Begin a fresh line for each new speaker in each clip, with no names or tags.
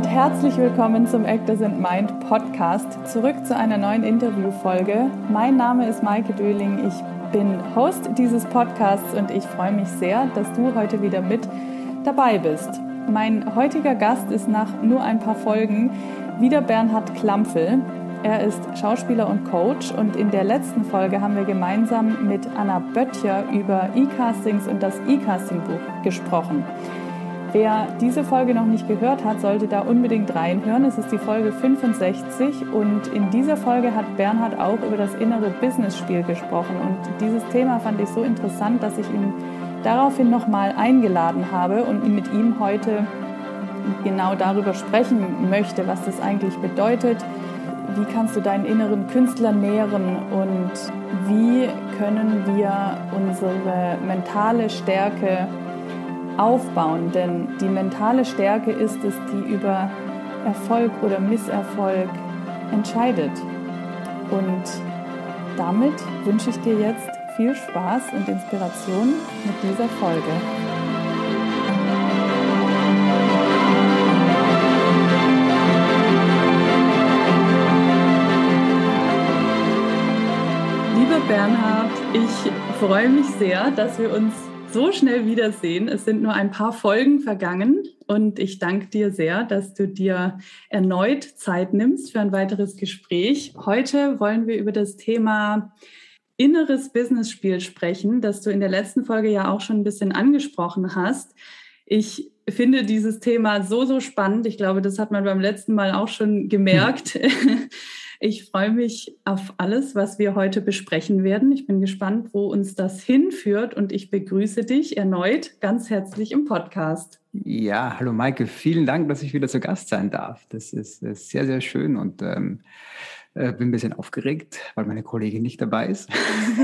und herzlich willkommen zum Actors and Mind Podcast. Zurück zu einer neuen Interviewfolge. Mein Name ist Maike Döling. Ich bin Host dieses Podcasts und ich freue mich sehr, dass du heute wieder mit dabei bist. Mein heutiger Gast ist nach nur ein paar Folgen wieder Bernhard Klampfel. Er ist Schauspieler und Coach und in der letzten Folge haben wir gemeinsam mit Anna Böttcher über E-Castings und das E-Casting-Buch gesprochen. Wer diese Folge noch nicht gehört hat, sollte da unbedingt reinhören. Es ist die Folge 65 und in dieser Folge hat Bernhard auch über das innere Business-Spiel gesprochen. Und dieses Thema fand ich so interessant, dass ich ihn daraufhin nochmal eingeladen habe und mit ihm heute genau darüber sprechen möchte, was das eigentlich bedeutet. Wie kannst du deinen inneren Künstler nähren und wie können wir unsere mentale Stärke aufbauen, denn die mentale Stärke ist es, die über Erfolg oder Misserfolg entscheidet. Und damit wünsche ich dir jetzt viel Spaß und Inspiration mit dieser Folge. Lieber Bernhard, ich freue mich sehr, dass wir uns so schnell wiedersehen. Es sind nur ein paar Folgen vergangen und ich danke dir sehr, dass du dir erneut Zeit nimmst für ein weiteres Gespräch. Heute wollen wir über das Thema inneres Business-Spiel sprechen, das du in der letzten Folge ja auch schon ein bisschen angesprochen hast. Ich finde dieses Thema so, so spannend. Ich glaube, das hat man beim letzten Mal auch schon gemerkt. Ich freue mich auf alles, was wir heute besprechen werden. Ich bin gespannt, wo uns das hinführt und ich begrüße dich erneut ganz herzlich im Podcast.
Ja, hallo Maike, vielen Dank, dass ich wieder zu Gast sein darf. Das ist, ist sehr, sehr schön und ähm, äh, bin ein bisschen aufgeregt, weil meine Kollegin nicht dabei ist.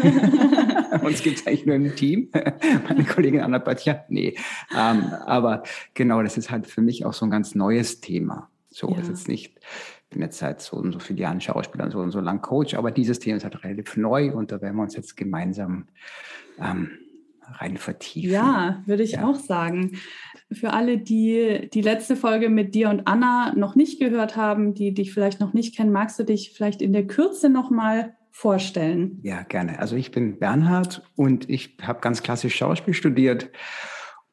Uns gibt es eigentlich nur im Team. meine Kollegin Anna Böttcher, nee. Ähm, aber genau, das ist halt für mich auch so ein ganz neues Thema. So ja. ist jetzt nicht bin jetzt seit so und so vielen Jahren Schauspieler und so und so lang Coach, aber dieses Thema ist halt relativ neu und da werden wir uns jetzt gemeinsam ähm, rein vertiefen.
Ja, würde ich ja. auch sagen. Für alle, die die letzte Folge mit dir und Anna noch nicht gehört haben, die dich vielleicht noch nicht kennen, magst du dich vielleicht in der Kürze nochmal vorstellen?
Ja, gerne. Also ich bin Bernhard und ich habe ganz klassisch Schauspiel studiert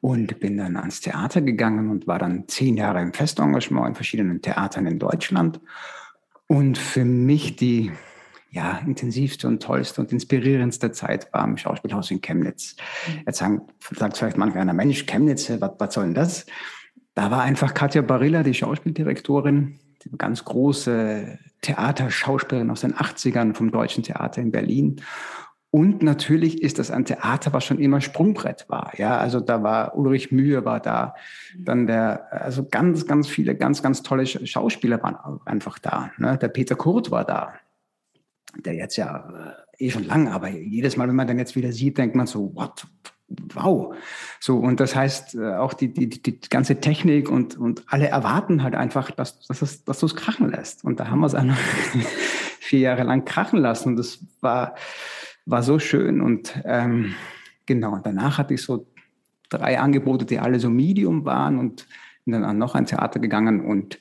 und bin dann ans Theater gegangen und war dann zehn Jahre im Festengagement in verschiedenen Theatern in Deutschland. Und für mich die ja, intensivste und tollste und inspirierendste Zeit war im Schauspielhaus in Chemnitz. Jetzt sagen, sagt vielleicht manch einer, Mensch, Chemnitz, was, was soll denn das? Da war einfach Katja Barilla, die Schauspieldirektorin, die ganz große Theaterschauspielerin aus den 80ern vom Deutschen Theater in Berlin. Und natürlich ist das ein Theater, was schon immer Sprungbrett war. Ja, also da war Ulrich Mühe war da, dann der, also ganz, ganz viele, ganz, ganz tolle Schauspieler waren einfach da. Ne? Der Peter Kurt war da, der jetzt ja äh, eh schon lang, aber jedes Mal, wenn man dann jetzt wieder sieht, denkt man so, what? Wow. So, und das heißt, äh, auch die, die, die ganze Technik und, und alle erwarten halt einfach, dass, dass, es, dass du es krachen lässt. Und da haben wir es einfach vier Jahre lang krachen lassen. Und das war, war so schön. Und ähm, genau, danach hatte ich so drei Angebote, die alle so Medium waren und bin dann an noch ein Theater gegangen und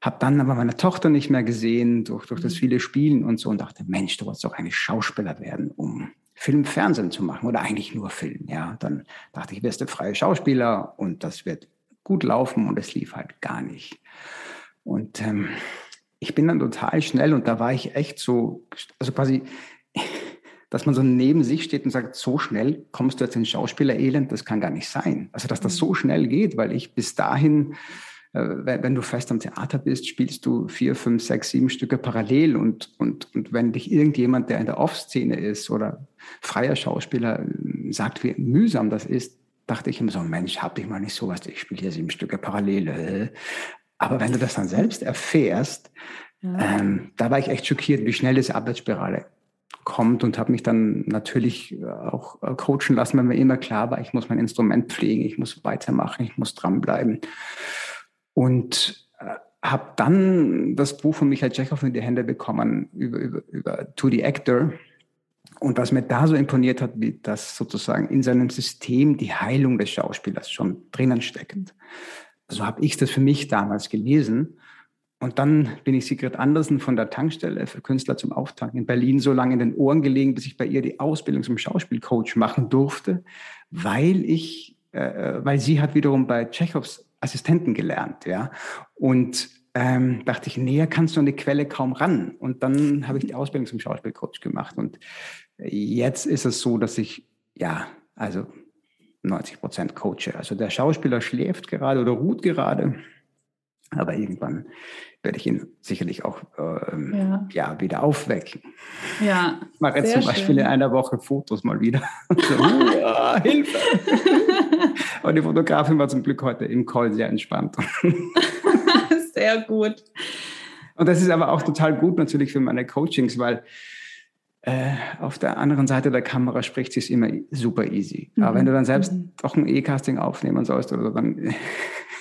habe dann aber meine Tochter nicht mehr gesehen durch, durch das mhm. viele Spielen und so und dachte, Mensch, du wolltest doch eigentlich Schauspieler werden, um Film, Fernsehen zu machen oder eigentlich nur Film. Ja, dann dachte ich, wirst du freie Schauspieler und das wird gut laufen und es lief halt gar nicht. Und ähm, ich bin dann total schnell und da war ich echt so, also quasi dass man so neben sich steht und sagt, so schnell kommst du jetzt in Schauspielerelend, das kann gar nicht sein. Also, dass das so mhm. schnell geht, weil ich bis dahin, äh, wenn du fest am Theater bist, spielst du vier, fünf, sechs, sieben Stücke parallel und, und, und wenn dich irgendjemand, der in der Off-Szene ist oder freier Schauspieler äh, sagt, wie mühsam das ist, dachte ich immer so, Mensch, hab dich mal nicht so was, ich spiele hier sieben Stücke parallel. Aber wenn du das dann selbst erfährst, ja. ähm, da war ich echt schockiert, wie schnell diese Abwärtsspirale kommt und habe mich dann natürlich äh, auch äh, coachen lassen, weil mir immer klar war, ich muss mein Instrument pflegen, ich muss weitermachen, ich muss dranbleiben. Und äh, habe dann das Buch von Michael Tschechow in die Hände bekommen über, über, über To the Actor. Und was mir da so imponiert hat, wie das sozusagen in seinem System die Heilung des Schauspielers schon drinnen steckt. so habe ich das für mich damals gelesen. Und dann bin ich Sigrid Andersen von der Tankstelle für Künstler zum Auftanken in Berlin so lange in den Ohren gelegen, bis ich bei ihr die Ausbildung zum Schauspielcoach machen durfte, weil ich, äh, weil sie hat wiederum bei Tschechows Assistenten gelernt, ja. Und ähm, dachte ich, näher kannst du an die Quelle kaum ran. Und dann habe ich die Ausbildung zum Schauspielcoach gemacht. Und jetzt ist es so, dass ich, ja, also 90 Prozent coache. Also der Schauspieler schläft gerade oder ruht gerade. Aber irgendwann werde ich ihn sicherlich auch ähm, ja. ja. wieder aufwecken.
Ja.
Ich mache jetzt zum Beispiel schön. in einer Woche Fotos mal wieder. so, uh, Hilfe! Aber die Fotografin war zum Glück heute im Call sehr entspannt.
sehr gut.
Und das ist aber auch total gut natürlich für meine Coachings, weil äh, auf der anderen Seite der Kamera spricht sie es immer super easy. Mhm. Aber wenn du dann selbst mhm. auch ein E-Casting aufnehmen sollst oder so, dann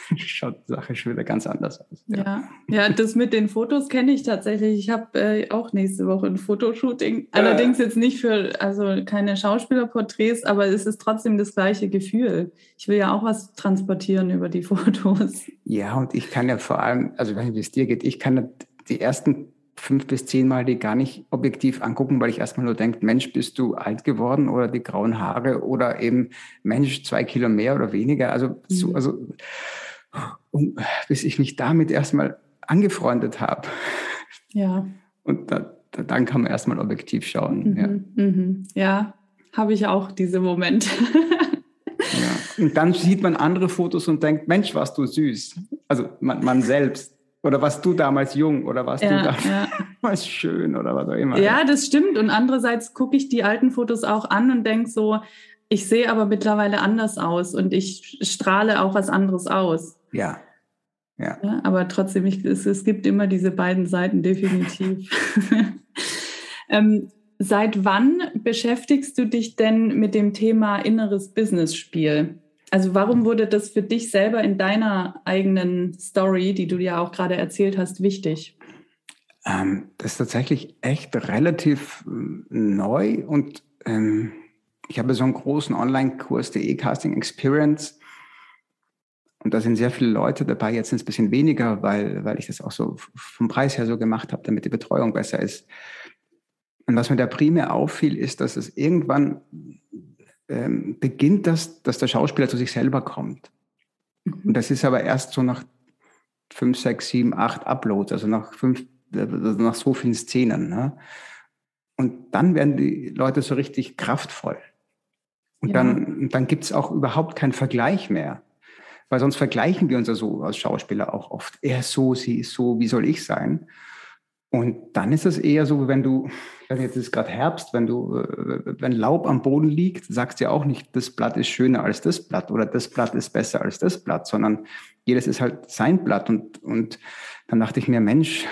schaut die Sache schon wieder ganz anders aus.
Ja, ja, ja das mit den Fotos kenne ich tatsächlich. Ich habe äh, auch nächste Woche ein Fotoshooting. Allerdings jetzt nicht für, also keine Schauspielerporträts, aber es ist trotzdem das gleiche Gefühl. Ich will ja auch was transportieren über die Fotos.
Ja, und ich kann ja vor allem, also wenn es dir geht, ich kann die ersten fünf bis zehn Mal die gar nicht objektiv angucken, weil ich erstmal nur denke, Mensch, bist du alt geworden oder die grauen Haare oder eben Mensch, zwei Kilo mehr oder weniger. Also, so, mhm. also und, bis ich mich damit erstmal angefreundet habe.
Ja.
Und da, da, dann kann man erstmal objektiv schauen.
Mhm, ja, mhm. ja habe ich auch diese Momente.
ja. Und dann sieht man andere Fotos und denkt, Mensch, warst du süß. Also man, man selbst. Oder warst du damals jung oder warst ja, du damals ja. schön oder was auch immer.
Ja, das stimmt. Und andererseits gucke ich die alten Fotos auch an und denke so, ich sehe aber mittlerweile anders aus und ich strahle auch was anderes aus.
Ja. Ja.
ja aber trotzdem, ich, es, es gibt immer diese beiden Seiten, definitiv. ähm, seit wann beschäftigst du dich denn mit dem Thema inneres Business-Spiel? Also warum wurde das für dich selber in deiner eigenen Story, die du ja auch gerade erzählt hast, wichtig?
Ähm, das ist tatsächlich echt relativ äh, neu und ähm, ich habe so einen großen Online-Kurs, der E-Casting Experience. Und da sind sehr viele Leute dabei. Jetzt sind es ein bisschen weniger, weil, weil ich das auch so vom Preis her so gemacht habe, damit die Betreuung besser ist. Und was mir da primär auffiel, ist, dass es irgendwann ähm, beginnt das, dass der Schauspieler zu sich selber kommt. Mhm. Und das ist aber erst so nach fünf, sechs, sieben, acht Uploads, also nach fünf, also nach so vielen Szenen. Ne? Und dann werden die Leute so richtig kraftvoll. Und ja. dann, dann gibt es auch überhaupt keinen Vergleich mehr. Weil sonst vergleichen wir uns ja so als Schauspieler auch oft. Er ist so, sie ist so, wie soll ich sein? Und dann ist es eher so, wenn du, jetzt ist gerade Herbst, wenn du, äh, wenn Laub am Boden liegt, sagst du ja auch nicht, das Blatt ist schöner als das Blatt oder das Blatt ist besser als das Blatt, sondern jedes ist halt sein Blatt. Und, und dann dachte ich mir, Mensch,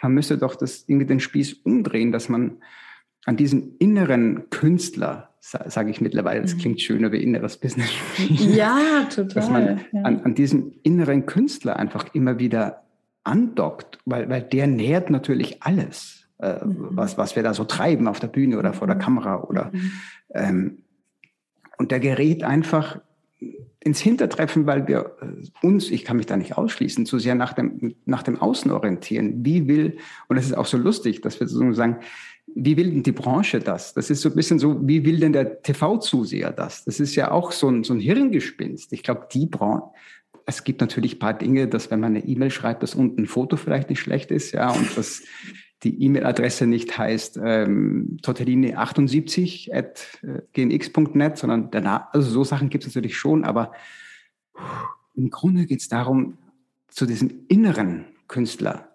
man müsste doch das irgendwie den Spieß umdrehen, dass man an diesen inneren Künstler, sage ich mittlerweile, das mhm. klingt schöner wie inneres Business.
Ja, total.
Dass man ja. An, an diesem inneren Künstler einfach immer wieder andockt, weil, weil der nährt natürlich alles, äh, mhm. was, was wir da so treiben auf der Bühne oder vor der mhm. Kamera oder mhm. ähm, und der gerät einfach ins Hintertreffen, weil wir äh, uns, ich kann mich da nicht ausschließen, zu sehr nach dem, nach dem Außen orientieren. Wie will, und das ist auch so lustig, dass wir sozusagen sagen, wie will denn die Branche das? Das ist so ein bisschen so, wie will denn der TV-Zuseher das? Das ist ja auch so ein, so ein Hirngespinst. Ich glaube, die Branche, es gibt natürlich ein paar Dinge, dass wenn man eine E-Mail schreibt, dass unten ein Foto vielleicht nicht schlecht ist, ja, und dass die E-Mail-Adresse nicht heißt ähm, tortellini78 at äh, gmx.net, sondern danach, also so Sachen gibt es natürlich schon, aber im Grunde geht es darum, zu diesem inneren Künstler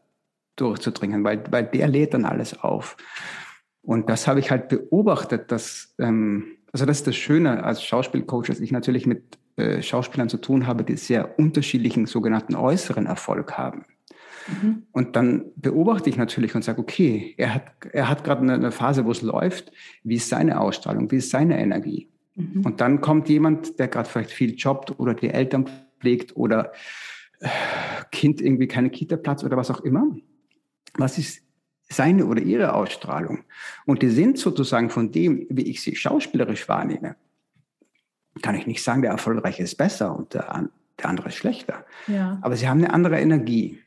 durchzudringen, weil, weil der lädt dann alles auf. Und das habe ich halt beobachtet, dass, ähm, also das ist das Schöne als Schauspielcoach, dass ich natürlich mit äh, Schauspielern zu tun habe, die sehr unterschiedlichen sogenannten äußeren Erfolg haben. Mhm. Und dann beobachte ich natürlich und sage, okay, er hat, er hat gerade eine, eine Phase, wo es läuft. Wie ist seine Ausstrahlung? Wie ist seine Energie? Mhm. Und dann kommt jemand, der gerade vielleicht viel jobbt oder die Eltern pflegt oder äh, Kind irgendwie keine Kita-Platz oder was auch immer was ist seine oder ihre Ausstrahlung? Und die sind sozusagen von dem, wie ich sie schauspielerisch wahrnehme, kann ich nicht sagen, der Erfolgreiche ist besser und der der andere ist schlechter.
Ja.
Aber sie haben eine andere Energie.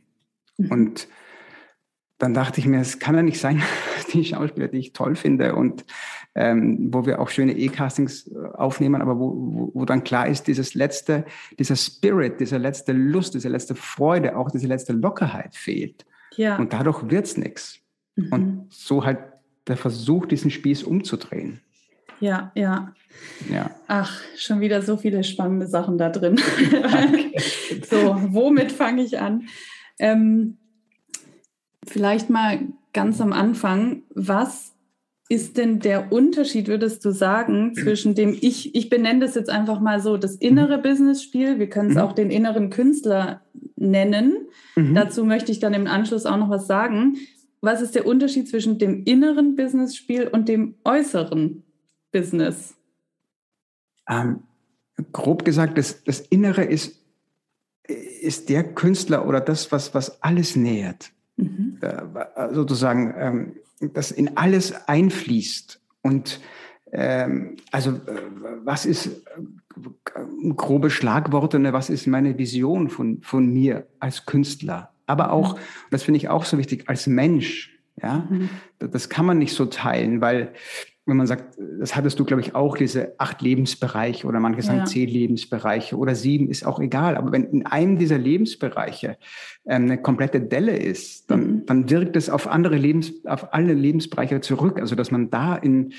Mhm.
Und dann dachte ich mir, es kann ja nicht sein, die Schauspieler, die ich toll finde und ähm, wo wir auch schöne E-Castings äh, aufnehmen, aber wo, wo, wo dann klar ist, dieses letzte, dieser Spirit, diese letzte Lust, diese letzte Freude, auch diese letzte Lockerheit fehlt.
Ja.
Und dadurch wird's nichts.
Mhm.
Und so halt der Versuch, diesen Spieß umzudrehen.
Ja, ja.
Ja.
Ach, schon wieder so viele spannende Sachen da drin. so, womit fange ich an? Ähm, vielleicht mal ganz am Anfang, was ist denn der Unterschied, würdest du sagen, zwischen dem, ich, ich benenne das jetzt einfach mal so, das innere Business-Spiel, wir können es
Mhm.
auch den inneren Künstler nennen.
Mhm.
Dazu möchte ich dann im Anschluss auch noch was sagen. Was ist der Unterschied zwischen dem inneren Business-Spiel und dem äußeren Business?
Ähm, grob gesagt, das, das Innere ist, ist der Künstler oder das, was, was alles nährt.
Mhm.
Äh, sozusagen, ähm, das in alles einfließt. Und also, äh, was ist äh, grobe Schlagworte, ne? was ist meine Vision von, von mir als Künstler? Aber auch,
Mhm.
das finde ich auch so wichtig, als Mensch. Ja,
Mhm.
das kann man nicht so teilen, weil wenn man sagt, das hattest du, glaube ich, auch diese acht Lebensbereiche oder manche sagen
Ja.
zehn Lebensbereiche oder sieben, ist auch egal. Aber wenn in einem dieser Lebensbereiche ähm, eine komplette Delle ist, dann,
Mhm.
dann wirkt es auf andere Lebens, auf alle Lebensbereiche zurück. Also dass man da in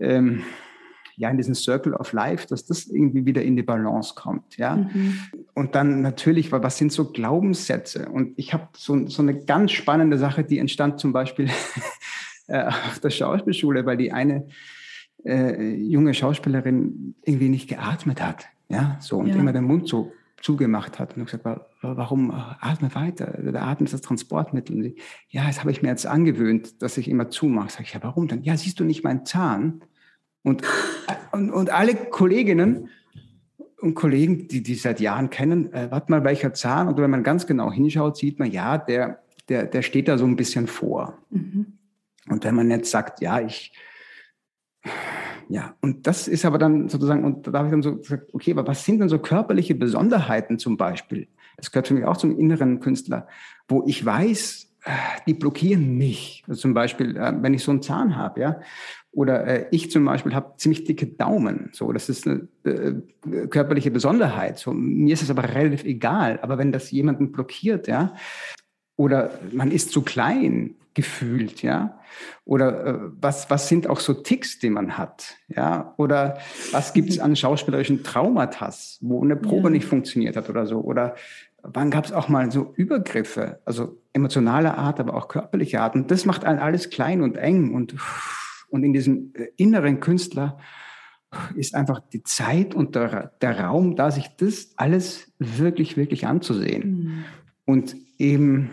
ähm, ja in diesen Circle of Life, dass das irgendwie wieder in die Balance kommt, ja.
Mhm.
Und dann natürlich, was sind so Glaubenssätze? Und ich habe so, so eine ganz spannende Sache, die entstand zum Beispiel äh, auf der Schauspielschule, weil die eine äh, junge Schauspielerin irgendwie nicht geatmet hat, ja, so und
Ja.
immer den Mund so zugemacht hat und ich gesagt, wa- warum äh, atme weiter? Der Atem ist das Transportmittel. Und ja, das habe ich mir jetzt angewöhnt, dass ich immer zumache. Sag ich, ja, warum denn? Ja, siehst du nicht meinen Zahn? Und, und, und alle Kolleginnen und Kollegen, die die seit Jahren kennen, äh, warte mal, welcher Zahn? Und wenn man ganz genau hinschaut, sieht man, ja, der, der, der steht da so ein bisschen vor.
Mhm.
Und wenn man jetzt sagt, ja, ich, ja, und das ist aber dann sozusagen, und da habe ich dann so gesagt, okay, aber was sind denn so körperliche Besonderheiten zum Beispiel? Das gehört für mich auch zum inneren Künstler, wo ich weiß, äh, die blockieren mich. Also zum Beispiel, äh, wenn ich so einen Zahn habe, ja, oder äh, ich zum Beispiel habe ziemlich dicke Daumen. So, das ist eine äh, körperliche Besonderheit. So, mir ist es aber relativ egal. Aber wenn das jemanden blockiert, ja, oder man ist zu klein gefühlt, ja, oder äh, was was sind auch so Ticks, die man hat, ja, oder was gibt es an schauspielerischen Traumata, wo eine Probe
Ja.
nicht funktioniert hat oder so, oder wann gab es auch mal so Übergriffe, also emotionale Art, aber auch körperliche Art, und das macht einen alles klein und eng und und in diesem äh, inneren Künstler ist einfach die Zeit und der, der Raum, da sich das alles wirklich, wirklich anzusehen.
Mhm.
Und eben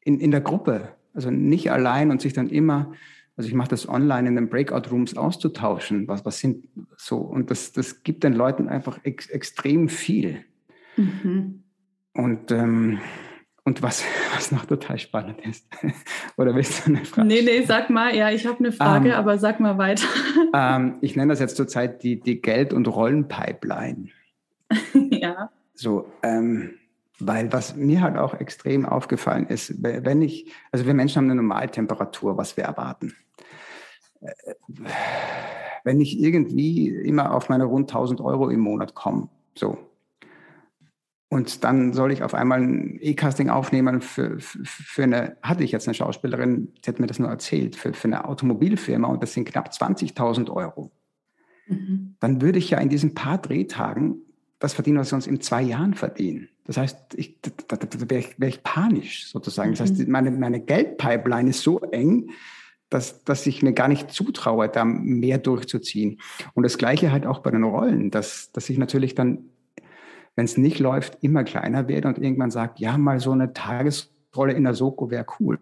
in, in der Gruppe, also nicht allein und sich dann immer, also ich mache das online in den Breakout-Rooms auszutauschen, was, was sind so, und das, das gibt den Leuten einfach ex, extrem viel.
Mhm.
Und, ähm, und was, was noch total spannend ist, oder willst du eine Frage?
Nee, nee, sag mal, ja, ich habe eine Frage,
Ähm,
aber sag mal weiter.
Ähm, ich nenne das jetzt zurzeit die, die Geld- und Rollenpipeline.
ja.
So, ähm, weil was mir halt auch extrem aufgefallen ist, we- wenn ich, also wir Menschen haben eine Normaltemperatur, was wir erwarten. Äh, Wenn ich irgendwie immer auf meine rund 1000 Euro im Monat komme, so, und dann soll ich auf einmal ein E-Casting aufnehmen für, für, für eine, hatte ich jetzt eine Schauspielerin, die hat mir das nur erzählt, für, für eine Automobilfirma und das sind knapp 20.000 Euro
Mhm.
dann würde ich ja in diesen paar Drehtagen das verdienen, was ich sonst in zwei Jahren verdiene. Das heißt, ich, da, da, da wäre ich, wär ich panisch sozusagen. Das heißt,
Mhm.
meine, meine Geldpipeline ist so eng, dass, dass ich mir gar nicht zutraue, da mehr durchzuziehen. Und das Gleiche halt auch bei den Rollen, dass, dass ich natürlich dann, wenn es nicht läuft, immer kleiner werde und irgendwann sagt, ja, mal so eine Tagesrolle in der Soko wäre cool.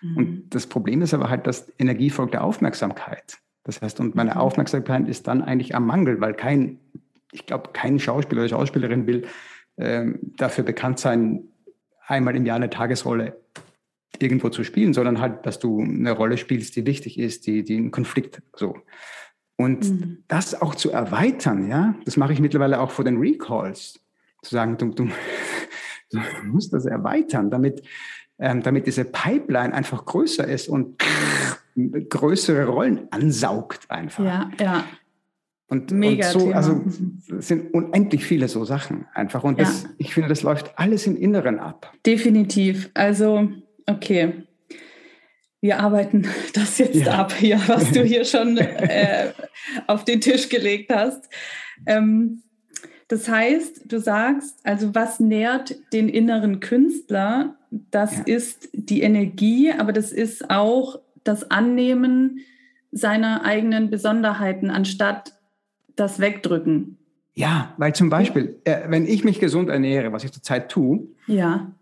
Mhm.
Und das Problem ist aber halt, dass Energie folgt der Aufmerksamkeit. Das heißt, und meine
Mhm.
Aufmerksamkeit ist dann eigentlich am Mangel, weil kein, ich glaube, kein Schauspieler oder Schauspielerin will ähm, dafür bekannt sein, einmal im Jahr eine Tagesrolle irgendwo zu spielen, sondern halt, dass du eine Rolle spielst, die wichtig ist, die, die einen Konflikt so. Und
Mhm.
das auch zu erweitern, ja, das mache ich mittlerweile auch vor den Recalls. zu sagen, du, du, du musst das erweitern, damit, ähm, damit diese Pipeline einfach größer ist und größere Rollen ansaugt einfach.
Ja, ja.
Und, und so, also es sind unendlich viele so Sachen einfach. Und das, ja. ich finde, das läuft alles im Inneren ab.
Definitiv. Also, okay. Wir arbeiten das jetzt ja. ab hier, was du hier schon äh, auf den Tisch gelegt hast. Ähm, das heißt, du sagst, also was nährt den inneren Künstler? Das ja. ist die Energie, aber das ist auch das Annehmen seiner eigenen Besonderheiten, anstatt das wegdrücken.
Ja, weil zum Beispiel, äh, wenn ich mich gesund ernähre, was ich zurzeit tue,
ja.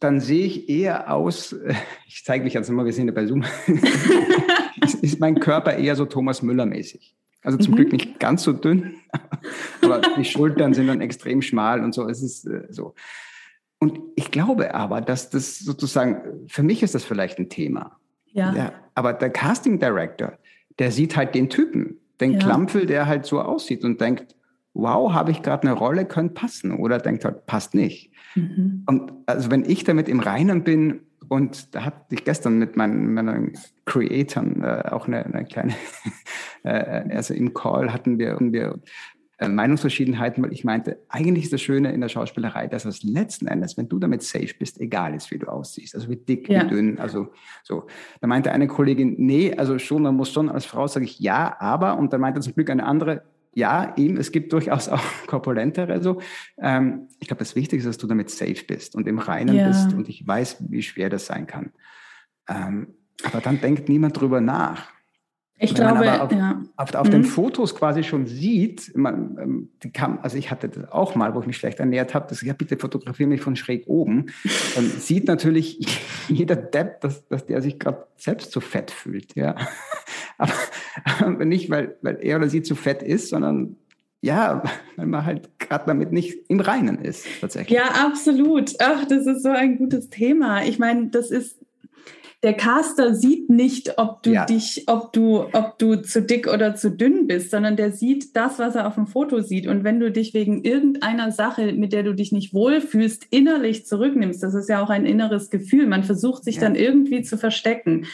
Dann sehe ich eher aus, äh, ich zeige mich jetzt mal, wir sind ja bei Zoom, ist mein Körper eher so Thomas Müller-mäßig. Also zum mhm. Glück nicht ganz so dünn, aber die Schultern sind dann extrem schmal und so. Es ist äh, so. Und ich glaube aber, dass das sozusagen, für mich ist das vielleicht ein Thema.
Ja. ja
aber der Casting Director, der sieht halt den Typen den ja. Klampfel, der halt so aussieht und denkt, wow, habe ich gerade eine Rolle, könnte passen. Oder denkt halt, passt nicht. Mhm. Und also wenn ich damit im Reinen bin, und da hatte ich gestern mit meinen, meinen Creatoren äh, auch eine, eine kleine, äh, also im Call hatten wir, wir äh, Meinungsverschiedenheiten, weil ich meinte, eigentlich ist das Schöne in der Schauspielerei, dass es letzten Endes, wenn du damit safe bist, egal ist, wie du aussiehst, also wie dick, ja. wie dünn, also so. Da meinte eine Kollegin, nee, also schon, man muss schon als Frau, sage ich ja, aber, und dann meinte zum Glück eine andere, ja, ihm, es gibt durchaus auch korpulentere so. Ähm, ich glaube, das Wichtigste ist, dass du damit safe bist und im Reinen ja. bist und ich weiß, wie schwer das sein kann. Ähm, aber dann denkt niemand drüber nach.
Ich Wenn glaube, man
auf,
ja.
auf, auf mhm. den Fotos quasi schon sieht, man, ähm, die kam, also ich hatte das auch mal, wo ich mich schlecht ernährt habe, dass ich ja bitte fotografiere mich von schräg oben, dann sieht natürlich jeder Depp, dass, dass der sich gerade selbst zu fett fühlt, ja. Aber, aber nicht, weil, weil er oder sie zu fett ist, sondern ja, weil man halt gerade damit nicht im Reinen ist, tatsächlich.
Ja, absolut. Ach, das ist so ein gutes Thema. Ich meine, das ist der Caster sieht nicht, ob du ja. dich, ob du, ob du zu dick oder zu dünn bist, sondern der sieht das, was er auf dem Foto sieht. Und wenn du dich wegen irgendeiner Sache, mit der du dich nicht wohlfühlst, innerlich zurücknimmst, das ist ja auch ein inneres Gefühl. Man versucht sich ja. dann irgendwie zu verstecken.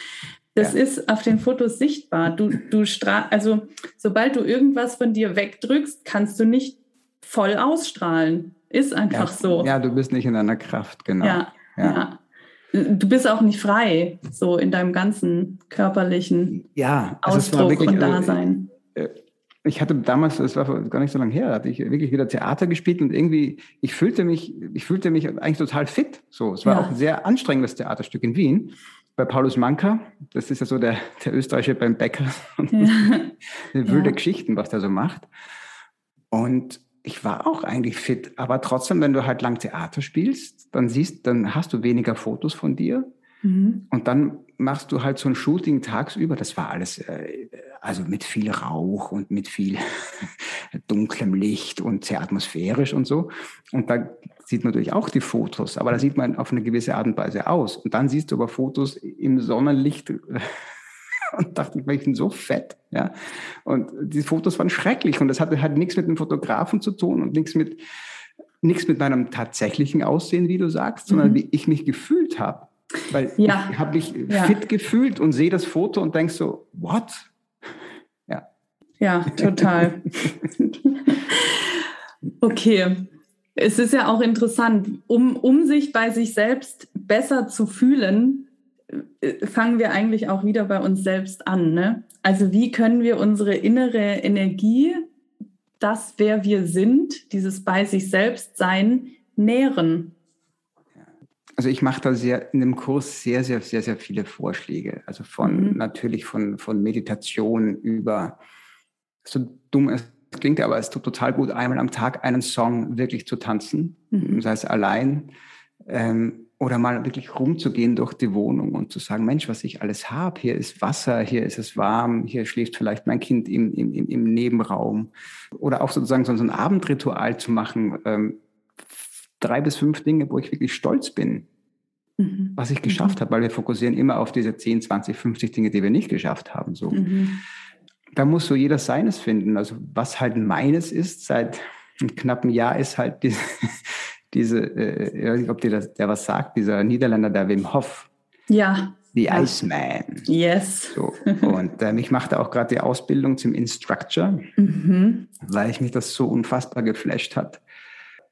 Das ja. ist auf den Fotos sichtbar. Du, du stra also sobald du irgendwas von dir wegdrückst, kannst du nicht voll ausstrahlen. Ist einfach
ja,
so.
Ja, du bist nicht in deiner Kraft, genau.
Ja, ja du bist auch nicht frei, so in deinem ganzen körperlichen
ja,
also Ausdruck wirklich, und also, Dasein.
Äh, ich hatte damals, das war gar nicht so lange her, hatte ich wirklich wieder Theater gespielt und irgendwie, ich fühlte mich, ich fühlte mich eigentlich total fit. So, es war ja. auch ein sehr anstrengendes Theaterstück in Wien bei Paulus Manka. Das ist ja so der, der Österreicher beim Bäcker. Ja. wilde ja. Geschichten, was der so macht. Und ich war auch eigentlich fit, aber trotzdem, wenn du halt lang Theater spielst, dann siehst, dann hast du weniger Fotos von dir. Mhm. Und dann machst du halt so ein Shooting tagsüber. Das war alles, äh, also mit viel Rauch und mit viel dunklem Licht und sehr atmosphärisch und so. Und da sieht man natürlich auch die Fotos, aber da sieht man auf eine gewisse Art und Weise aus. Und dann siehst du aber Fotos im Sonnenlicht und dachte, ich bin so fett. Ja? Und die Fotos waren schrecklich und das hatte halt nichts mit dem Fotografen zu tun und nichts mit, nichts mit meinem tatsächlichen Aussehen, wie du sagst, sondern mhm. wie ich mich gefühlt habe. Weil ja. ich habe mich ja. fit gefühlt und sehe das Foto und denk so, what?
Ja. Ja, total. okay. Es ist ja auch interessant, um, um sich bei sich selbst besser zu fühlen, fangen wir eigentlich auch wieder bei uns selbst an. Ne? Also wie können wir unsere innere Energie, das, wer wir sind, dieses bei sich selbst sein, nähren?
Also ich mache da sehr in dem Kurs sehr, sehr, sehr, sehr viele Vorschläge. Also von mhm. natürlich von, von Meditation über so dumm es klingt, aber es tut total gut, einmal am Tag einen Song wirklich zu tanzen, mhm. sei es allein. Ähm, oder mal wirklich rumzugehen durch die Wohnung und zu sagen, Mensch, was ich alles habe, hier ist Wasser, hier ist es warm, hier schläft vielleicht mein Kind im, im, im Nebenraum. Oder auch sozusagen so ein Abendritual zu machen, ähm, drei bis fünf Dinge, wo ich wirklich stolz bin, mhm. was ich geschafft mhm. habe, weil wir fokussieren immer auf diese 10, 20, 50 Dinge, die wir nicht geschafft haben. So. Mhm. Da muss so jeder seines finden. Also was halt meines ist, seit einem knappen Jahr ist halt diese, diese äh, ich weiß nicht, ob dir das, der was sagt, dieser Niederländer, der Wim Hof.
Ja.
The. Iceman.
Yes.
So. Und ähm, ich machte auch gerade die Ausbildung zum Instructor, mhm. weil ich mich das so unfassbar geflasht hat.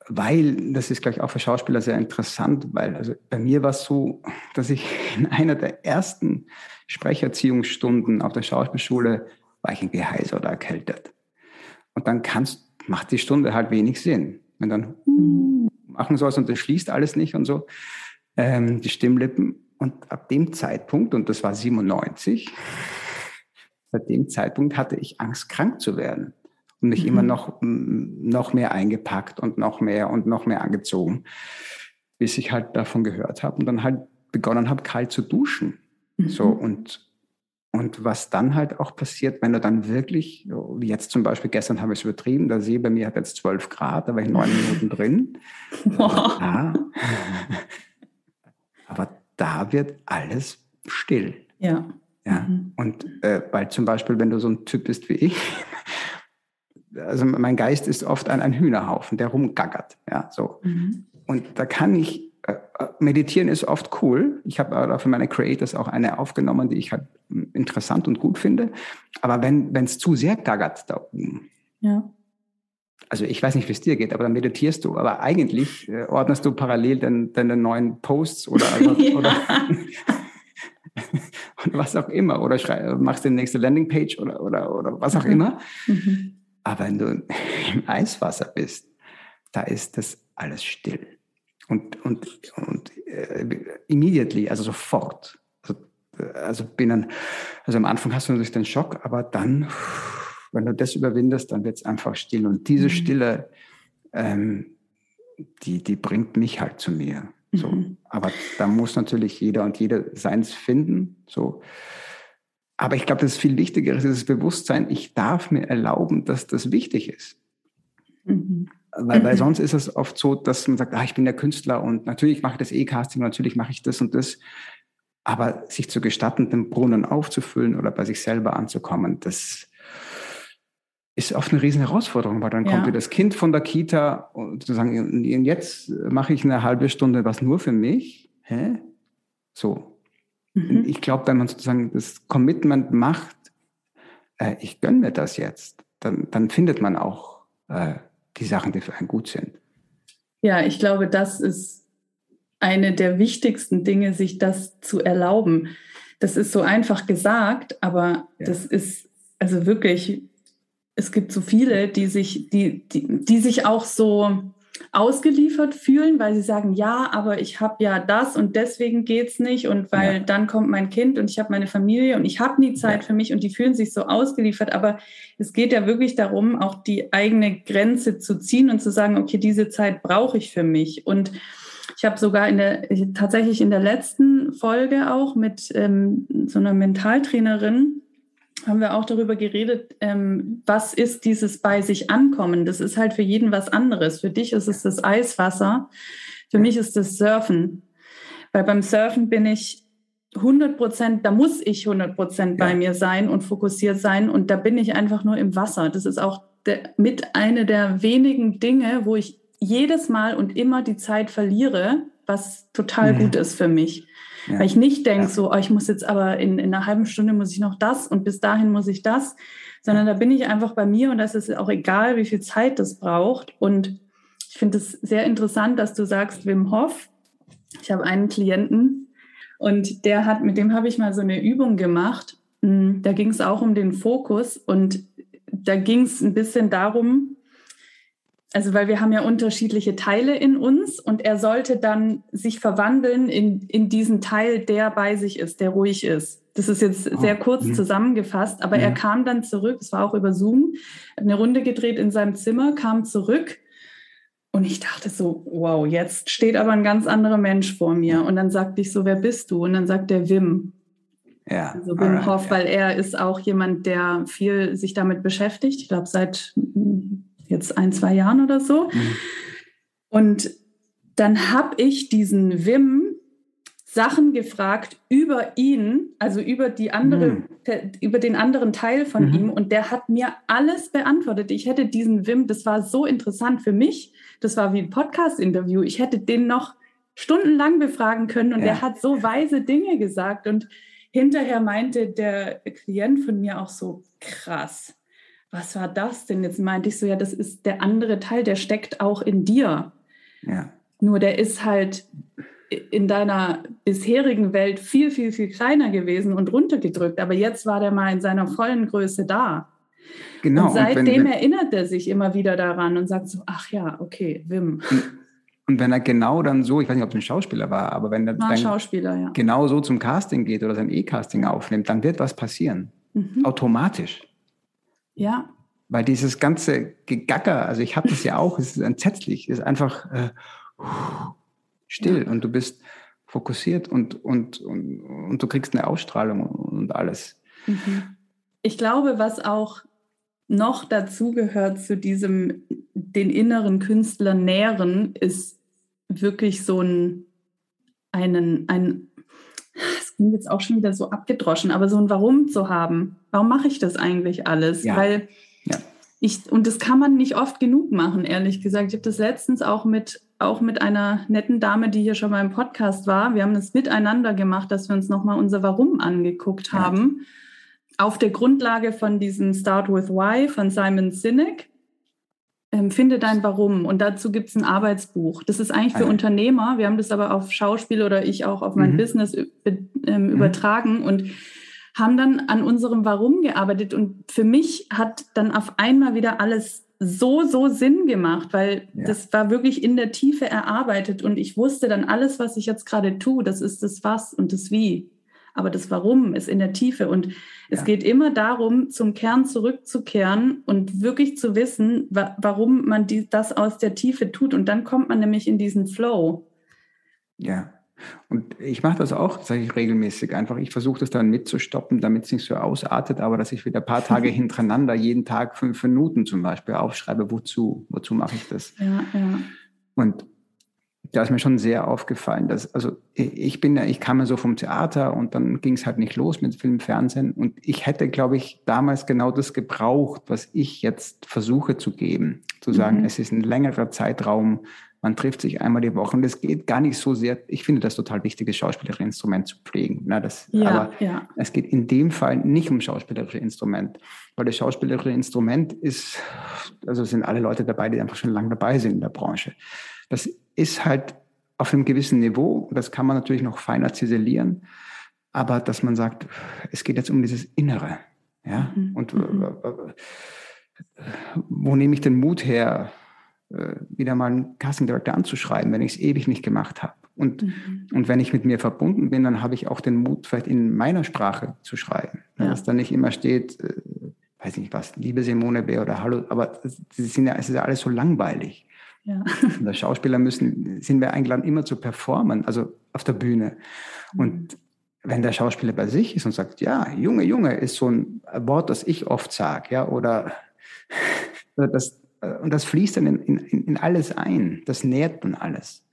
Weil, das ist gleich auch für Schauspieler sehr interessant, weil also bei mir war es so, dass ich in einer der ersten Sprecherziehungsstunden auf der Schauspielschule war ich irgendwie heiß oder erkältet. Und dann kannst, macht die Stunde halt wenig Sinn. Wenn dann uh, machen sollst und das schließt alles nicht und so, ähm, die Stimmlippen. Und ab dem Zeitpunkt, und das war 97, seit dem Zeitpunkt hatte ich Angst, krank zu werden. Und mich mhm. immer noch, noch mehr eingepackt und noch mehr und noch mehr angezogen, bis ich halt davon gehört habe und dann halt begonnen habe, kalt zu duschen. Mhm. So, und, und was dann halt auch passiert, wenn du dann wirklich, wie jetzt zum Beispiel, gestern habe ich es übertrieben, der See bei mir hat jetzt 12 Grad, da war ich neun Minuten drin. Wow. Ja. Aber da wird alles still.
Ja.
Ja. Mhm. Und äh, weil zum Beispiel, wenn du so ein Typ bist wie ich, also mein Geist ist oft ein, ein Hühnerhaufen, der rumgaggert. Ja, so. Mhm. Und da kann ich, meditieren ist oft cool. Ich habe auch für meine Creators auch eine aufgenommen, die ich halt hm, interessant und gut finde. Aber wenn es zu sehr gaggert da oben,
ja
also ich weiß nicht, wie es dir geht, aber dann meditierst du. Aber eigentlich äh, ordnest du parallel deine, deine neuen Posts oder, ja. oder und was auch immer. Oder schrei, machst die nächste Landingpage oder, oder, oder was auch mhm. immer. Mhm. Aber wenn du im Eiswasser bist, da ist das alles still. Und, und, und äh, immediately, also sofort. Also, also binnen, also am Anfang hast du natürlich den Schock, aber dann wenn du das überwindest, dann wird es einfach still. Und diese mhm. Stille, ähm, die, die bringt mich halt zu mir. So. Mhm. Aber da muss natürlich jeder und jede seins finden. So. Aber ich glaube, das ist viel wichtiger, ist das Bewusstsein, ich darf mir erlauben, dass das wichtig ist. Mhm. Weil, weil sonst ist es oft so, dass man sagt, ah, ich bin der Künstler und natürlich mache ich das E-Casting, natürlich mache ich das und das. Aber sich zu gestatten, den Brunnen aufzufüllen oder bei sich selber anzukommen, das, ist oft eine riesen Herausforderung, weil dann ja. kommt dir das Kind von der Kita und zu sagen, jetzt mache ich eine halbe Stunde was nur für mich. Hä? So. Mhm. Ich glaube, wenn man sozusagen das Commitment macht, äh, ich gönne mir das jetzt, dann, dann findet man auch äh, die Sachen, die für einen gut sind.
Ja, ich glaube, das ist eine der wichtigsten Dinge, sich das zu erlauben. Das ist so einfach gesagt, aber ja. das ist also wirklich es gibt so viele, die sich, die, die, die sich auch so ausgeliefert fühlen, weil sie sagen, ja, aber ich habe ja das und deswegen geht's nicht und weil ja. dann kommt mein Kind und ich habe meine Familie und ich habe nie Zeit ja. für mich und die fühlen sich so ausgeliefert. Aber es geht ja wirklich darum, auch die eigene Grenze zu ziehen und zu sagen, okay, diese Zeit brauche ich für mich. Und ich habe sogar in der tatsächlich in der letzten Folge auch mit ähm, so einer Mentaltrainerin haben wir auch darüber geredet, ähm, was ist dieses bei sich ankommen? Das ist halt für jeden was anderes. Für dich ist es das Eiswasser, für mich ist das Surfen. Weil beim Surfen bin ich 100 Prozent, da muss ich 100 Prozent bei ja. mir sein und fokussiert sein und da bin ich einfach nur im Wasser. Das ist auch der, mit eine der wenigen Dinge, wo ich jedes Mal und immer die Zeit verliere, was total mhm. gut ist für mich. Ja. Weil ich nicht denke, ja. so, oh, ich muss jetzt aber in, in einer halben Stunde muss ich noch das und bis dahin muss ich das, sondern da bin ich einfach bei mir und das ist auch egal, wie viel Zeit das braucht. Und ich finde es sehr interessant, dass du sagst, Wim Hof. Ich habe einen Klienten und der hat, mit dem habe ich mal so eine Übung gemacht. Hm, da ging es auch um den Fokus und da ging es ein bisschen darum, also weil wir haben ja unterschiedliche Teile in uns und er sollte dann sich verwandeln in, in diesen Teil, der bei sich ist, der ruhig ist. Das ist jetzt ah, sehr kurz mhm. zusammengefasst, aber ja. er kam dann zurück, es war auch über Zoom, eine Runde gedreht in seinem Zimmer, kam zurück und ich dachte so, wow, jetzt steht aber ein ganz anderer Mensch vor mir. Und dann sagte ich so, wer bist du? Und dann sagt er Wim.
Ja.
Also Wim right, Hof, ja. weil er ist auch jemand, der viel sich damit beschäftigt. Ich glaube, seit jetzt ein, zwei Jahren oder so. Mhm. Und dann habe ich diesen Wim Sachen gefragt über ihn, also über die andere, mhm. über den anderen Teil von mhm. ihm und der hat mir alles beantwortet. Ich hätte diesen Wim, das war so interessant für mich. Das war wie ein Podcast-Interview. Ich hätte den noch stundenlang befragen können und ja. der hat so weise Dinge gesagt und hinterher meinte der Klient von mir auch so krass. Was war das denn? Jetzt meinte ich so, ja, das ist der andere Teil, der steckt auch in dir. Ja. Nur der ist halt in deiner bisherigen Welt viel, viel, viel kleiner gewesen und runtergedrückt. Aber jetzt war der mal in seiner vollen Größe da. Genau. Und seitdem und wenn, erinnert er sich immer wieder daran und sagt so, ach ja, okay, Wim.
Und wenn er genau dann so, ich weiß nicht, ob es ein Schauspieler war, aber wenn er dann ja. genau so zum Casting geht oder sein E-Casting aufnimmt, dann wird was passieren. Mhm. Automatisch.
Ja.
Weil dieses ganze Gegacker, also ich habe das ja auch, es ist entsetzlich, es ist einfach äh, still ja. und du bist fokussiert und, und, und, und du kriegst eine Ausstrahlung und alles.
Mhm. Ich glaube, was auch noch dazu gehört zu diesem den inneren Künstler nähren, ist wirklich so ein, einen, ein, es klingt jetzt auch schon wieder so abgedroschen, aber so ein Warum zu haben. Warum mache ich das eigentlich alles? Ja. Weil ja. ich, und das kann man nicht oft genug machen, ehrlich gesagt. Ich habe das letztens auch mit, auch mit einer netten Dame, die hier schon mal im Podcast war. Wir haben das miteinander gemacht, dass wir uns nochmal unser Warum angeguckt haben. Ja auf der Grundlage von diesem Start with Why von Simon Sinek. Ähm, finde dein Warum. Und dazu gibt es ein Arbeitsbuch. Das ist eigentlich für ah, Unternehmer. Wir haben das aber auf Schauspiel oder ich auch auf mein mhm. Business äh, ähm, mhm. übertragen und haben dann an unserem Warum gearbeitet. Und für mich hat dann auf einmal wieder alles so, so Sinn gemacht, weil ja. das war wirklich in der Tiefe erarbeitet und ich wusste dann alles, was ich jetzt gerade tue, das ist das Was und das Wie aber das Warum ist in der Tiefe. Und es ja. geht immer darum, zum Kern zurückzukehren und wirklich zu wissen, wa warum man die, das aus der Tiefe tut. Und dann kommt man nämlich in diesen Flow.
Ja. Und ich mache das auch, sage ich regelmäßig einfach. Ich versuche das dann mitzustoppen, damit es nicht so ausartet, aber dass ich wieder ein paar Tage hintereinander jeden Tag fünf Minuten zum Beispiel aufschreibe, wozu, wozu mache ich das? Ja, ja. Und da ist mir schon sehr aufgefallen, dass, also ich bin ja, ich kam ja so vom Theater und dann ging es halt nicht los mit Film, Fernsehen und ich hätte, glaube ich, damals genau das gebraucht, was ich jetzt versuche zu geben. Zu sagen, mhm. es ist ein längerer Zeitraum, man trifft sich einmal die Woche und es geht gar nicht so sehr, ich finde das total wichtig, das schauspielerische Instrument zu pflegen. Na, das, ja, aber ja. es geht in dem Fall nicht um schauspielerische Instrument, weil das schauspielerische Instrument ist, also sind alle Leute dabei, die einfach schon lange dabei sind in der Branche. Das ist halt auf einem gewissen Niveau. Das kann man natürlich noch feiner ziselieren. Aber dass man sagt, es geht jetzt um dieses Innere. Ja? Mhm. Und mhm. wo nehme ich den Mut her, äh, wieder mal einen Casting Director anzuschreiben, wenn ich es ewig nicht gemacht habe? Und, mhm. und wenn ich mit mir verbunden bin, dann habe ich auch den Mut, vielleicht in meiner Sprache zu schreiben. Ja. Dass da nicht immer steht, äh, weiß nicht was, liebe Simone Bär oder Hallo, aber es, sind ja, es ist ja alles so langweilig. Ja. Als Schauspieler müssen, sind wir eingeladen, immer zu performen, also auf der Bühne. Mhm. Und wenn der Schauspieler bei sich ist und sagt, ja, Junge, Junge, ist so ein Wort, das ich oft sage, ja, oder das, und das fließt dann in, in, in alles ein, das nährt dann alles.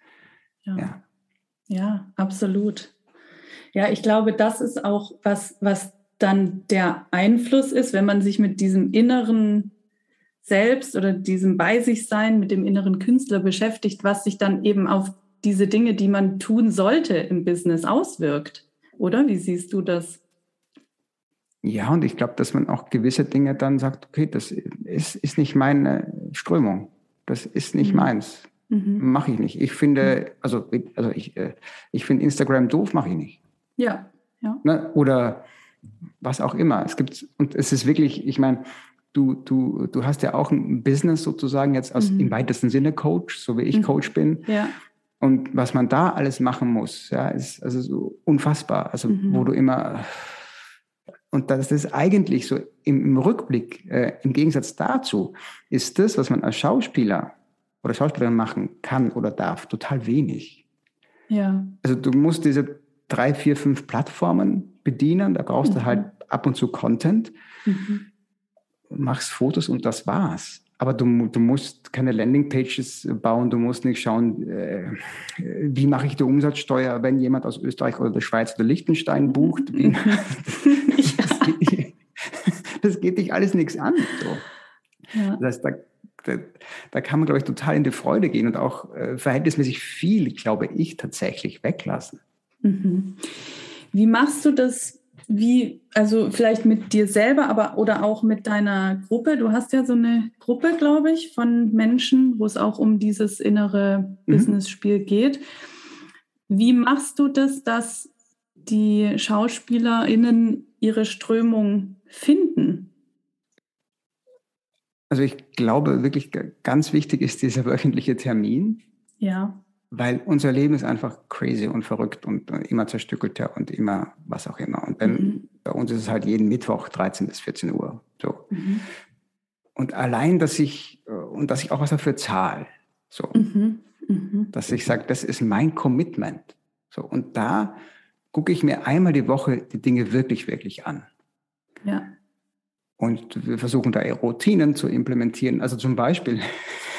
Ja. ja. ja, absolut. Ja, ich glaube, das ist auch was, was dann der Einfluss ist, wenn man sich mit diesem inneren selbst oder diesem Bei sich sein mit dem inneren Künstler beschäftigt, was sich dann eben auf diese Dinge, die man tun sollte im Business auswirkt. Oder wie siehst du das?
Ja, und ich glaube, dass man auch gewisse Dinge dann sagt, okay, das ist, ist nicht meine Strömung. Das ist nicht mhm. meins. Mhm. Mache ich nicht. Ich finde, mhm. also, also ich, äh, ich finde Instagram doof, mache ich nicht.
Ja. ja.
Ne? Oder was auch immer. Es gibt, und es ist wirklich, ich meine, du, du, du hast ja auch ein Business sozusagen jetzt aus, mhm. im weitesten Sinne Coach, so wie ich mhm. Coach bin. Ja. Und was man da alles machen muss, ja, ist also so unfassbar. Also mhm. wo du immer und das ist eigentlich so im, im Rückblick, äh, im Gegensatz dazu, ist das, was man als Schauspieler oder Schauspielerin machen kann oder darf, total wenig.
Ja.
Also du musst diese drei, vier, fünf Plattformen bedienen, da brauchst mhm. du halt ab und zu Content. Mhm machst Fotos und das war's. aber du, du musst keine Landingpages bauen, du musst nicht schauen, äh, wie mache ich die Umsatzsteuer, wenn jemand aus Österreich oder der Schweiz oder Liechtenstein bucht. Wie, das, geht, das, geht, dich alles nichts an. So. Ja. Das heißt, da, da, da, kann man, glaube ich, total in die Freude gehen und auch äh, verhältnismäßig viel, glaube ich, tatsächlich weglassen.
Mhm. Wie machst du das wie, also vielleicht mit dir selber, aber oder auch mit deiner Gruppe. Du hast ja so eine Gruppe, glaube ich, von Menschen, wo es auch um dieses innere mhm. Business-Spiel geht. Wie machst du das, dass die SchauspielerInnen ihre Strömung finden?
Also ich glaube wirklich ganz wichtig ist dieser wöchentliche Termin.
Ja
weil unser Leben ist einfach crazy und verrückt und immer zerstückelter und immer was auch immer. Und wenn, mhm. bei uns ist es halt jeden Mittwoch 13 bis 14 Uhr. So. Mhm. Und allein, dass ich, äh, und dass ich auch was dafür zahle. So. Mhm. mhm. Dass ich sage, das ist mein Commitment. So. Und da gucke ich mir einmal die Woche die Dinge wirklich, wirklich an.
Ja.
Und wir versuchen da Routinen zu implementieren. Also zum Beispiel,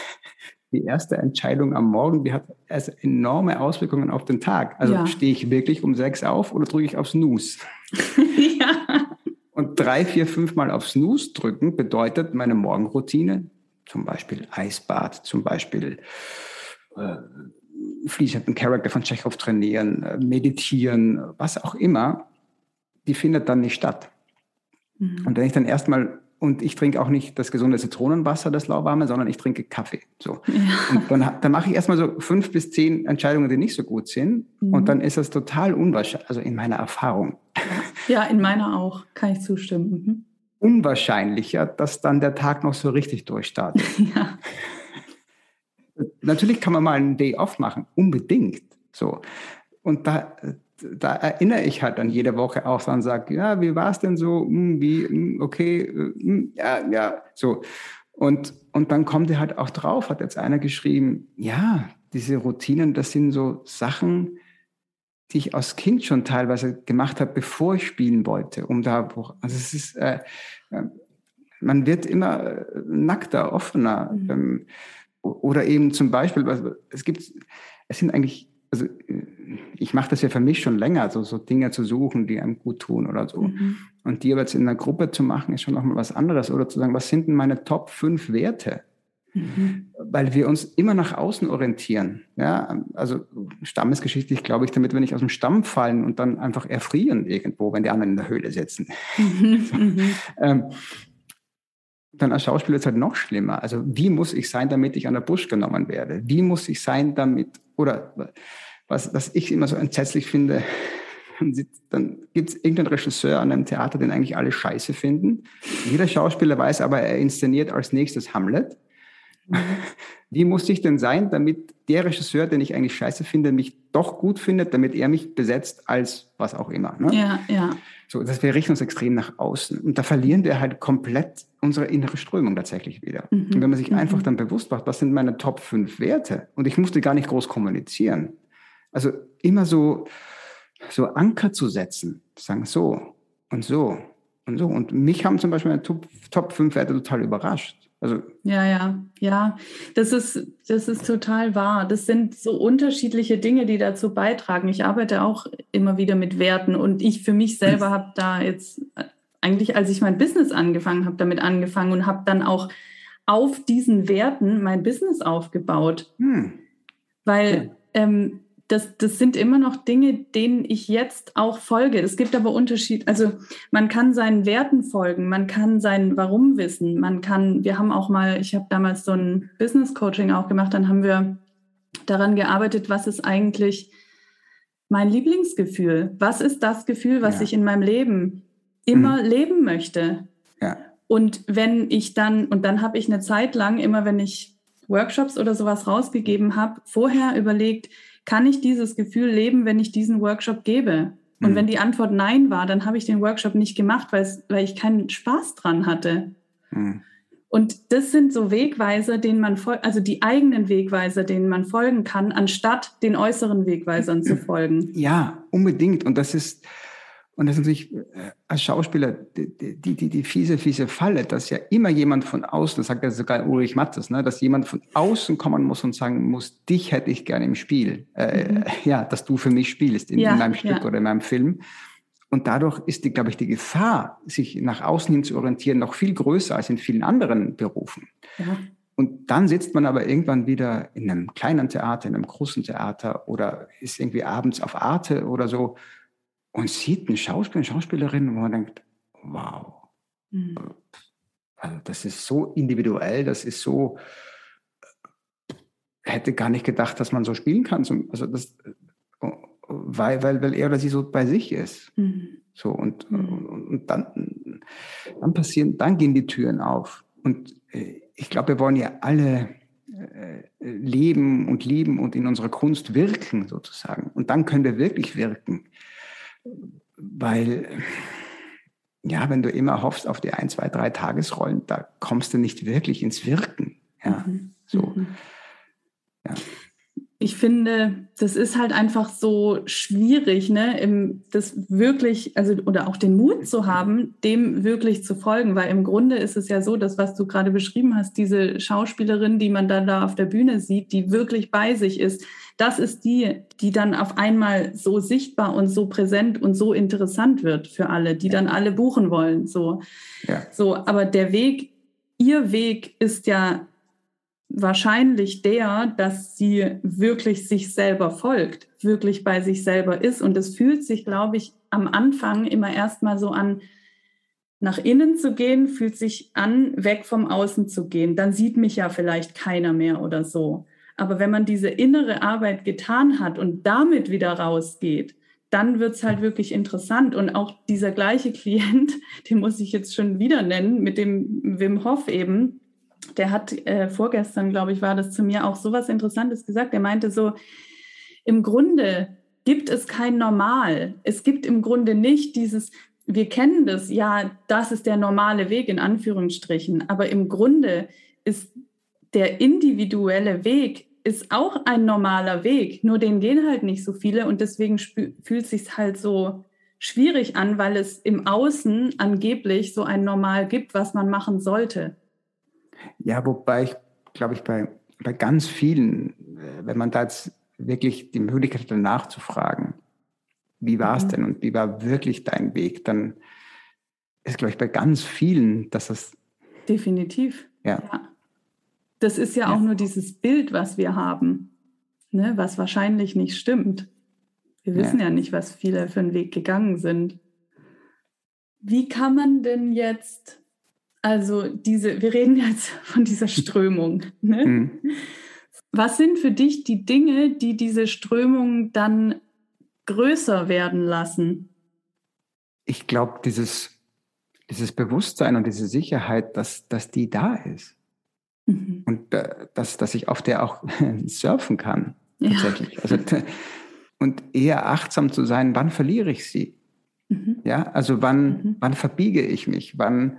die erste Entscheidung am Morgen, die hat also enorme Auswirkungen auf den Tag. Also ja. stehe ich wirklich um sechs auf oder drücke ich auf Snooze? ja. Und drei, vier, fünf Mal auf Snooze drücken bedeutet meine Morgenroutine, zum Beispiel Eisbad, zum Beispiel äh, fließenden Charakter von Tschechow trainieren, äh, meditieren, was auch immer, die findet dann nicht statt. Mhm. Und wenn ich dann erstmal und ich trinke auch nicht das gesunde Zitronenwasser, das lauwarme, sondern ich trinke Kaffee. So. Ja. Und dann, dann mache ich erstmal so fünf bis zehn Entscheidungen, die nicht so gut sind. Mhm. Und dann ist das total unwahrscheinlich, also in meiner Erfahrung.
Ja, in meiner auch, kann ich zustimmen. Mhm.
Unwahrscheinlicher, dass dann der Tag noch so richtig durchstartet. ja. Natürlich kann man mal einen Day off machen, unbedingt. So. Und da, da erinnere ich halt dann jede Woche auch und sage, ja, wie war es denn so? Hm, wie, hm, okay, hm, ja, ja, so. Und, und dann kommt er halt auch drauf, hat jetzt einer geschrieben, ja, diese Routinen, das sind so Sachen, die ich als Kind schon teilweise gemacht habe, bevor ich spielen wollte, um da, also es ist, äh, äh man wird immer äh, nackter, offener. Mhm. Ähm, oder eben zum Beispiel, es gibt, es sind eigentlich also ich mache das ja für mich schon länger, so, so Dinge zu suchen, die einem gut tun oder so. Mhm. Und die aber jetzt in einer Gruppe zu machen, ist schon nochmal was anderes. Oder zu sagen, was sind denn meine Top 5 Werte? Mhm. Weil wir uns immer nach außen orientieren. Ja, also stammesgeschichtlich glaube ich damit, wenn ich aus dem Stamm fallen und dann einfach erfrieren irgendwo, wenn die anderen in der Höhle sitzen. Mhm. so. Mhm. ähm, dann als Schauspieler ist es halt noch schlimmer. Also wie muss ich sein, damit ich an der Busch genommen werde? Wie muss ich sein, damit, oder was, was ich immer so entsetzlich finde, dann gibt es irgendeinen Regisseur an einem Theater, den eigentlich alle scheiße finden. Jeder Schauspieler weiß aber, er inszeniert als nächstes Hamlet. Mhm. Wie muss ich denn sein, damit der Regisseur, den ich eigentlich scheiße finde, mich doch gut findet, damit er mich besetzt als was auch immer.
Ne? Ja, ja.
So, das wir richten uns extrem nach außen. Und da verlieren wir halt komplett unsere innere Strömung tatsächlich wieder. Mhm. Und wenn man sich mhm. einfach dann bewusst macht, was sind meine Top 5 Werte? Und ich musste gar nicht groß kommunizieren. Also immer so, so Anker zu setzen, sagen so und so und so. Und mich haben zum Beispiel meine Top, Top 5 Werte total überrascht. Also
ja, ja, ja, das ist, das ist total wahr. Das sind so unterschiedliche Dinge, die dazu beitragen. Ich arbeite auch immer wieder mit Werten und ich für mich selber habe da jetzt eigentlich, als ich mein Business angefangen habe, damit angefangen und habe dann auch auf diesen Werten mein Business aufgebaut. Hm. Weil ähm, das, das sind immer noch Dinge, denen ich jetzt auch folge. Es gibt aber Unterschied. Also man kann seinen Werten folgen, man kann sein Warum wissen, man kann, wir haben auch mal, ich habe damals so ein Business Coaching auch gemacht, dann haben wir daran gearbeitet, was ist eigentlich mein Lieblingsgefühl? Was ist das Gefühl, was ja. ich in meinem Leben immer mhm. leben möchte?
Ja.
Und wenn ich dann, und dann habe ich eine Zeit lang, immer wenn ich Workshops oder sowas rausgegeben habe, vorher überlegt, kann ich dieses Gefühl leben, wenn ich diesen Workshop gebe? Und mhm. wenn die Antwort Nein war, dann habe ich den Workshop nicht gemacht, weil ich keinen Spaß dran hatte. Mhm. Und das sind so Wegweiser, denen man folgt, also die eigenen Wegweiser, denen man folgen kann, anstatt den äußeren Wegweisern zu folgen.
Ja, unbedingt. Und das ist, Und das ist natürlich äh, als Schauspieler die, die, die, die fiese, fiese Falle, dass ja immer jemand von außen, das sagt ja sogar Ulrich Mattes, ne, dass jemand von außen kommen muss und sagen muss, dich hätte ich gerne im Spiel. Äh, mhm. Ja, dass du für mich spielst in, ja, in meinem Stück ja. oder in meinem Film. Und dadurch ist, die, glaube ich, die Gefahr, sich nach außen hin zu orientieren, noch viel größer als in vielen anderen Berufen. Ja. Und dann sitzt man aber irgendwann wieder in einem kleinen Theater, in einem großen Theater oder ist irgendwie abends auf Arte oder so und sieht einen Schauspieler, eine Schauspielerin, wo man denkt, wow, mhm. also das ist so individuell, das ist so, hätte gar nicht gedacht, dass man so spielen kann. Also das, weil, weil, weil er oder sie so bei sich ist. Mhm. So und, mhm. und dann, dann passieren, dann gehen die Türen auf. Und äh, ich glaube, wir wollen ja alle äh, leben und lieben und in unserer Kunst wirken sozusagen. Und dann können wir wirklich wirken. Weil, ja, wenn du immer hoffst auf die ein, zwei, drei Tagesrollen, da kommst du nicht wirklich ins Wirken. Ja, mhm. so. Mhm.
Ja ich finde, das ist halt einfach so schwierig, ne, im, das wirklich, also oder auch den Mut zu haben, dem wirklich zu folgen, weil im Grunde ist es ja so, dass was du gerade beschrieben hast, diese Schauspielerin, die man dann da auf der Bühne sieht, die wirklich bei sich ist, das ist die, die dann auf einmal so sichtbar und so präsent und so interessant wird für alle, die dann alle buchen wollen, so. Ja. So, aber der Weg, ihr Weg ist ja wahrscheinlich der, dass sie wirklich sich selber folgt, wirklich bei sich selber ist. Und es fühlt sich, glaube ich, am Anfang immer erstmal so an, nach innen zu gehen, fühlt sich an, weg vom Außen zu gehen. Dann sieht mich ja vielleicht keiner mehr oder so. Aber wenn man diese innere Arbeit getan hat und damit wieder rausgeht, dann wird es halt wirklich interessant. Und auch dieser gleiche Klient, den muss ich jetzt schon wieder nennen, mit dem Wim Hof eben, der hat äh, vorgestern, glaube ich, war das zu mir auch so was Interessantes gesagt. Er meinte so, im Grunde gibt es kein Normal. Es gibt im Grunde nicht dieses, wir kennen das, ja, das ist der normale Weg in Anführungsstrichen, aber im Grunde ist der individuelle Weg ist auch ein normaler Weg, nur den gehen halt nicht so viele und deswegen fühlt sich halt so schwierig an, weil es im Außen angeblich so ein Normal gibt, was man machen sollte.
Ja, wobei ich, glaube ich, bei, bei ganz vielen, äh, wenn man da jetzt wirklich die Möglichkeit hat, nachzufragen, wie war es mhm. denn und wie war wirklich dein Weg, dann ist, glaube ich, bei ganz vielen, dass das.
Definitiv. Ja. ja. Das ist ja, ja, auch nur dieses Bild, was wir haben, ne, was wahrscheinlich nicht stimmt. Wir wissen ja. ja nicht, was viele für einen Weg gegangen sind. Wie kann man denn jetzt also diese, wir reden jetzt von dieser Strömung. Ne? Mhm. Was sind für dich die Dinge, die diese Strömung dann größer werden lassen?
Ich glaube, dieses, dieses Bewusstsein und diese Sicherheit, dass, dass die da ist. Mhm. Und äh, dass, dass ich auf der auch surfen kann. Tatsächlich. Ja. Also, und eher achtsam zu sein, wann verliere ich sie? Mhm. Ja, also wann, mhm. wann verbiege ich mich? Wann,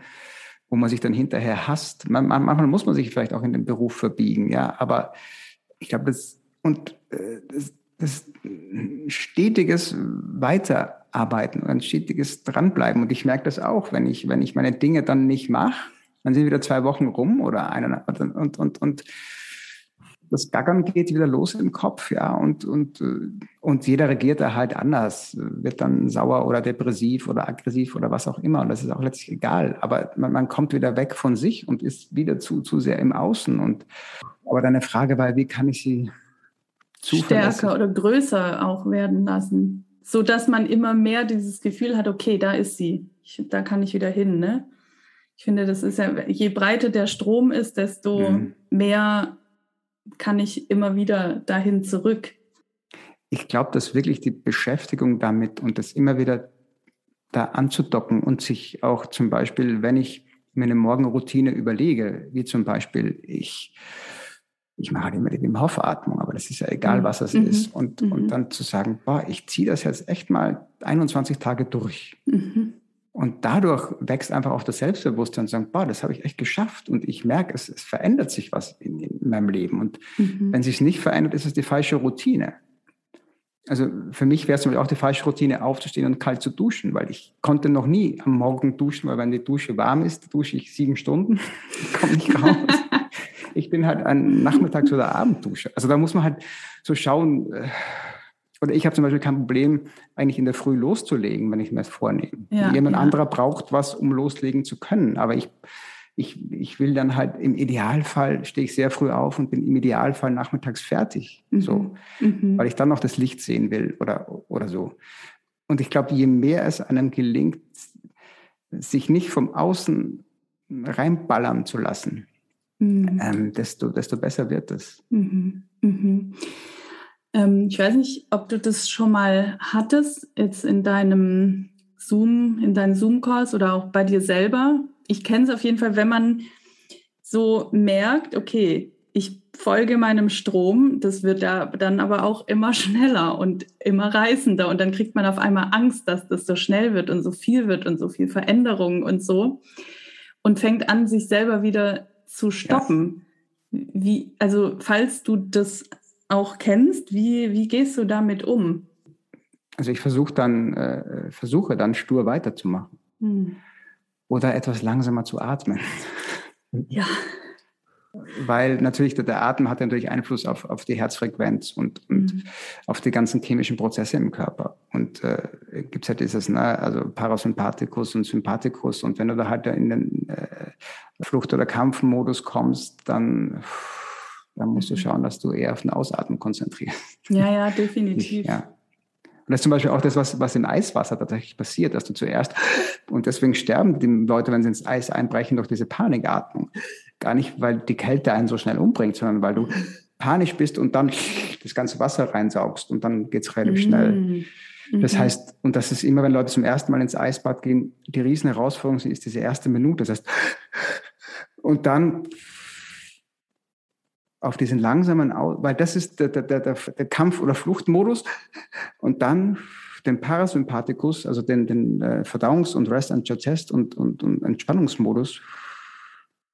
wo man sich dann hinterher hasst. Man, man, manchmal muss man sich vielleicht auch in den Beruf verbiegen, ja, aber ich glaube, das und äh, das, das stetiges Weiterarbeiten und ein stetiges Dranbleiben. Und ich merke das auch, wenn ich, wenn ich meine Dinge dann nicht mache, dann sind wieder zwei Wochen rum oder eine und, und, und das Gaggern geht wieder los im Kopf, ja, und, und, äh, und jeder regiert da halt anders, wird dann sauer oder depressiv oder aggressiv oder was auch immer. Und das ist auch letztlich egal. Aber man, man kommt wieder weg von sich und ist wieder zu, zu sehr im Außen. Und, aber deine Frage war, wie kann ich sie
stärker oder größer auch werden lassen, so dass man immer mehr dieses Gefühl hat, okay, da ist sie, ich, da kann ich wieder hin, ne? Ich finde, das ist ja, je breiter der Strom ist, desto mhm. mehr kann ich immer wieder dahin zurück?
Ich glaube, dass wirklich die Beschäftigung damit und das immer wieder da anzudocken und sich auch zum Beispiel, wenn ich mir eine Morgenroutine überlege, wie zum Beispiel ich, ich mache halt immer die Wim Hof Atmung, aber das ist ja egal, mhm. was es mhm. ist. Und, mhm. und dann zu sagen, boah, ich ziehe das jetzt echt mal 21 Tage durch. Mhm. Und dadurch wächst einfach auch das Selbstbewusstsein und sagen, boah, das habe ich echt geschafft. Und ich merke, es, es verändert sich was in, in meinem Leben. Und mhm. wenn sich nicht verändert, ist es die falsche Routine. also für mich wäre es auch die falsche Routine, aufzustehen und kalt zu duschen, weil ich konnte noch nie am Morgen duschen, weil wenn die Dusche warm ist, dusche ich sieben Stunden, komme nicht raus. ich bin halt ein Nachmittags- oder Abendduscher. Also da muss man halt so schauen, äh, oder ich habe zum Beispiel kein Problem, eigentlich in der Früh loszulegen, wenn ich mir das vornehme. Ja, Jemand ja. anderer braucht was, um loslegen zu können. Aber ich, ich, ich will dann halt im Idealfall stehe ich sehr früh auf und bin im Idealfall nachmittags fertig. Mhm. So, mhm. weil ich dann noch das Licht sehen will oder, oder so. Und ich glaube, je mehr es einem gelingt, sich nicht vom Außen reinballern zu lassen, mhm. ähm, desto, desto besser wird es.
Mhm. Mhm. Ähm, ich weiß nicht, ob du das schon mal hattest, jetzt in deinem Zoom, in deinen Zoom-Calls oder auch bei dir selber. Ich kenne es auf jeden Fall, wenn man so merkt, okay, ich folge meinem Strom, das wird ja dann aber auch immer schneller und immer reißender und dann kriegt man auf einmal Angst, dass das so schnell wird und so viel wird und so viel Veränderungen und so und fängt an, sich selber wieder zu stoppen. Ja. Wie, also falls du das auch kennst. Wie, wie gehst du damit um?
Also ich versuche dann, äh, versuche dann stur weiterzumachen. Hm. Oder etwas langsamer zu atmen.
Ja.
Weil natürlich der, Atem hat natürlich Einfluss auf, auf die Herzfrequenz und, und mhm. auf die ganzen chemischen Prozesse im Körper. Und äh, gibt es halt dieses, ne, also Parasympathikus und Sympathikus. Und wenn du da halt in den äh, Flucht- oder Kampfmodus kommst, dann dann musst du schauen, dass du eher auf den Ausatmen konzentrierst.
Ja, ja, definitiv.
ja. Und das ist zum Beispiel auch das, was, was im Eiswasser tatsächlich passiert, dass du zuerst, und deswegen sterben die Leute, wenn sie ins Eis einbrechen, durch diese Panikatmung. Gar nicht, weil die Kälte einen so schnell umbringt, sondern weil du panisch bist und dann das ganze Wasser reinsaugst und dann geht es relativ schnell. Mhm. Das mhm. heißt, und das ist immer, wenn Leute zum ersten Mal ins Eisbad gehen, die riesen Herausforderung ist diese erste Minute. Das heißt, und dann auf diesen langsamen, weil das ist der, der, der, der Kampf- oder Fluchtmodus und dann den Parasympathikus, also den, den äh, Verdauungs- und Rest and Digest und, und, und Entspannungsmodus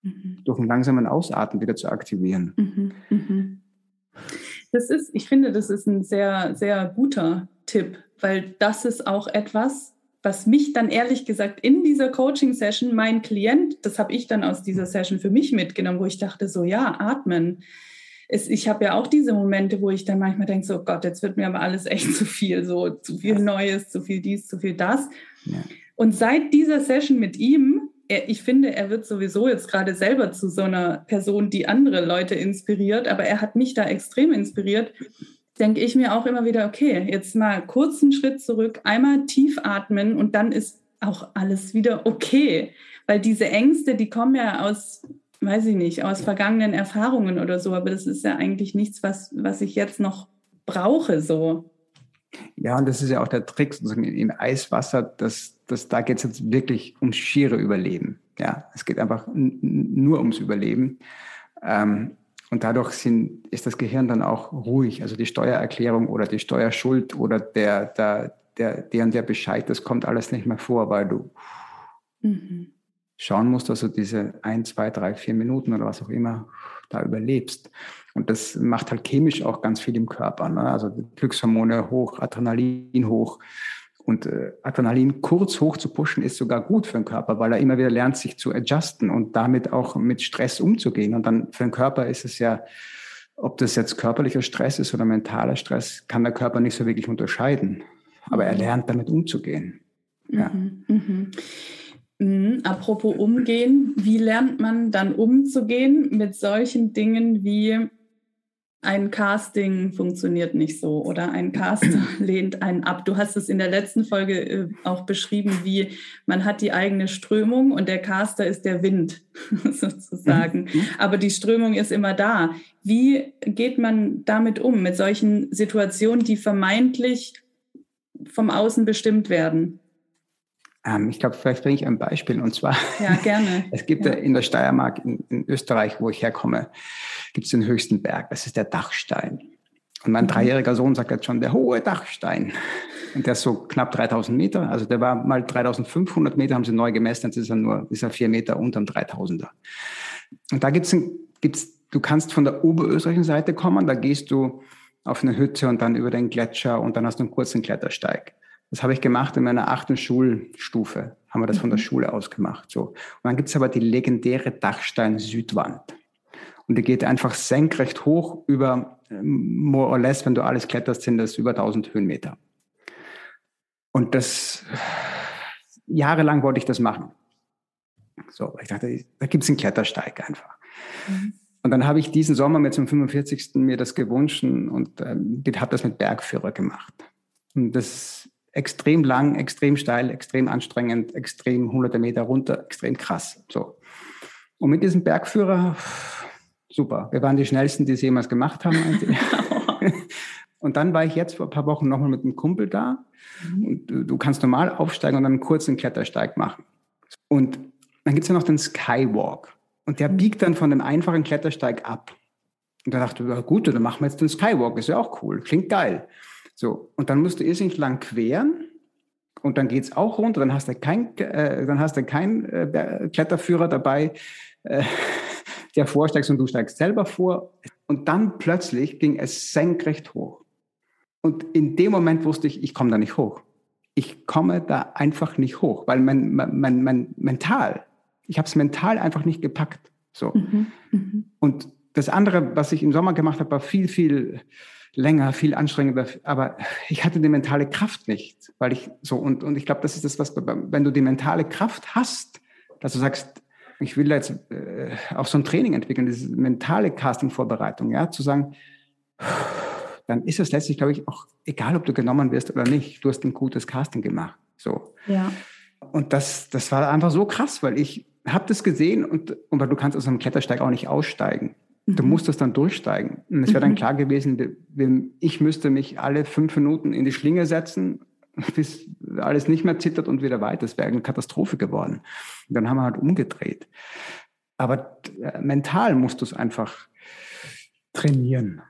mhm. durch einen langsamen Ausatmen wieder zu aktivieren. Mhm.
Mhm. Das ist, ich finde, das ist ein sehr, sehr guter Tipp, weil das ist auch etwas, was mich dann ehrlich gesagt in dieser Coaching-Session, mein Klient, das habe ich dann aus dieser Session für mich mitgenommen, wo ich dachte, so ja, atmen. Es, ich habe ja auch diese Momente, wo ich dann manchmal denke, so Gott, jetzt wird mir aber alles echt zu viel, so zu viel Neues, zu viel dies, zu viel das. Ja. Und seit dieser Session mit ihm, er, ich finde, er wird sowieso jetzt gerade selber zu so einer Person, die andere Leute inspiriert, aber er hat mich da extrem inspiriert, denke ich mir auch immer wieder, okay, jetzt mal kurz einen Schritt zurück, einmal tief atmen und dann ist auch alles wieder okay. Weil diese Ängste, die kommen ja aus, weiß ich nicht, aus vergangenen Erfahrungen oder so, aber das ist ja eigentlich nichts, was, was ich jetzt noch brauche, so.
Ja, und das ist ja auch der Trick sozusagen im Eiswasser, dass, dass da geht es jetzt wirklich ums schiere Überleben. Ja, es geht einfach nur ums Überleben. Ähm, und dadurch sind, ist das Gehirn dann auch ruhig. Also die Steuererklärung oder die Steuerschuld oder der, der, der, der und der Bescheid, das kommt alles nicht mehr vor, weil du mhm. schauen musst, dass du diese ein, zwei, drei, vier Minuten oder was auch immer da überlebst. Und das macht halt chemisch auch ganz viel im Körper. Ne? Also Glückshormone hoch, Adrenalin hoch. Und äh, Adrenalin kurz hoch zu pushen ist sogar gut für den Körper, weil er immer wieder lernt, sich zu adjusten und damit auch mit Stress umzugehen. Und dann für den Körper ist es ja, ob das jetzt körperlicher Stress ist oder mentaler Stress, kann der Körper nicht so wirklich unterscheiden. Aber er mhm. lernt damit umzugehen. Ja. Mhm,
mhm. Mhm, apropos umgehen, wie lernt man dann umzugehen mit solchen Dingen wie ein Casting funktioniert nicht so oder ein Caster lehnt einen ab. Du hast es in der letzten Folge äh, auch beschrieben, wie man hat die eigene Strömung und der Caster ist der Wind sozusagen. Mhm. Aber die Strömung ist immer da. Wie geht man damit um, mit solchen Situationen, die vermeintlich vom Außen bestimmt werden?
Ähm, ich glaube, vielleicht bringe ich ein Beispiel und zwar.
Ja, gerne.
es gibt ja. in der Steiermark, in, in, Österreich, wo ich herkomme, gibt es den höchsten Berg. Das ist der Dachstein. Und mein mhm. dreijähriger Sohn sagt jetzt schon, der hohe Dachstein. Und der ist so knapp 3000 Meter. Also der war mal 3500 Meter, haben sie neu gemessen. Jetzt ist er nur, ist er vier Meter unterm 3000er. Und da gibt's, gibt's, du kannst von der oberösterreichischen Seite kommen. Da gehst du auf eine Hütte und dann über den Gletscher und dann hast du einen kurzen Klettersteig. Das habe ich gemacht in meiner achten Schulstufe, haben wir das von der mhm. Schule aus gemacht. So. Und dann gibt es aber die legendäre Dachstein-Südwand. Und die geht einfach senkrecht hoch über, more or less, wenn du alles kletterst, sind das über 1000 Höhenmeter. Und das, jahrelang wollte ich das machen. So, ich dachte, da gibt es einen Klettersteig einfach. Mhm. Und dann habe ich diesen Sommer mit zum 45. mir das gewünscht und ähm, habe das mit Bergführer gemacht. Und das extrem lang, extrem steil, extrem anstrengend, extrem hunderte Meter runter, extrem krass. So. Und mit diesem Bergführer, super. Wir waren die schnellsten, die es jemals gemacht haben. und dann war ich jetzt vor ein paar Wochen nochmal mit einem Kumpel da. Mhm. Und du, du, kannst normal aufsteigen und dann einen kurzen Klettersteig machen. Und dann gibt es ja noch den Skywalk. Und der mhm. biegt dann von dem einfachen Klettersteig ab. Und da dachte ich, ja gut, dann machen wir jetzt den Skywalk, ist ja auch cool, klingt geil. So, und dann musst du irrsinnig lang queren und dann geht es auch runter, dann hast du keinen äh, dann hast du keinen äh, Kletterführer dabei, äh, der vorsteigst und du steigst selber vor. Und dann plötzlich ging es senkrecht hoch. Und in dem Moment wusste ich, ich komme da nicht hoch. Ich komme da einfach nicht hoch, weil mein, mein, mein, mein mental, ich habe es mental einfach nicht gepackt. So. Mhm, mh. Und das andere, was ich im Sommer gemacht habe, war viel, viel länger, viel anstrengender. Aber ich hatte die mentale Kraft nicht, weil ich so, und, und ich glaube, das ist das, was, wenn du die mentale Kraft hast, dass du sagst, ich will jetzt äh, auch so ein Training entwickeln, diese mentale Casting-Vorbereitung, ja, zu sagen, dann ist es letztlich, glaube ich, auch egal, ob du genommen wirst oder nicht. Du hast ein gutes Casting gemacht. So.
Ja.
Und das, das war einfach so krass, weil ich habe das gesehen und, und weil du kannst aus einem Klettersteig auch nicht aussteigen. Du mhm. musst das dann durchsteigen. Und es wäre dann mhm. klar gewesen, ich müsste mich alle fünf Minuten in die Schlinge setzen, bis alles nicht mehr zittert und wieder weiter. Das wäre eine Katastrophe geworden. Und dann haben wir halt umgedreht. Aber äh, mental musst du es einfach trainieren.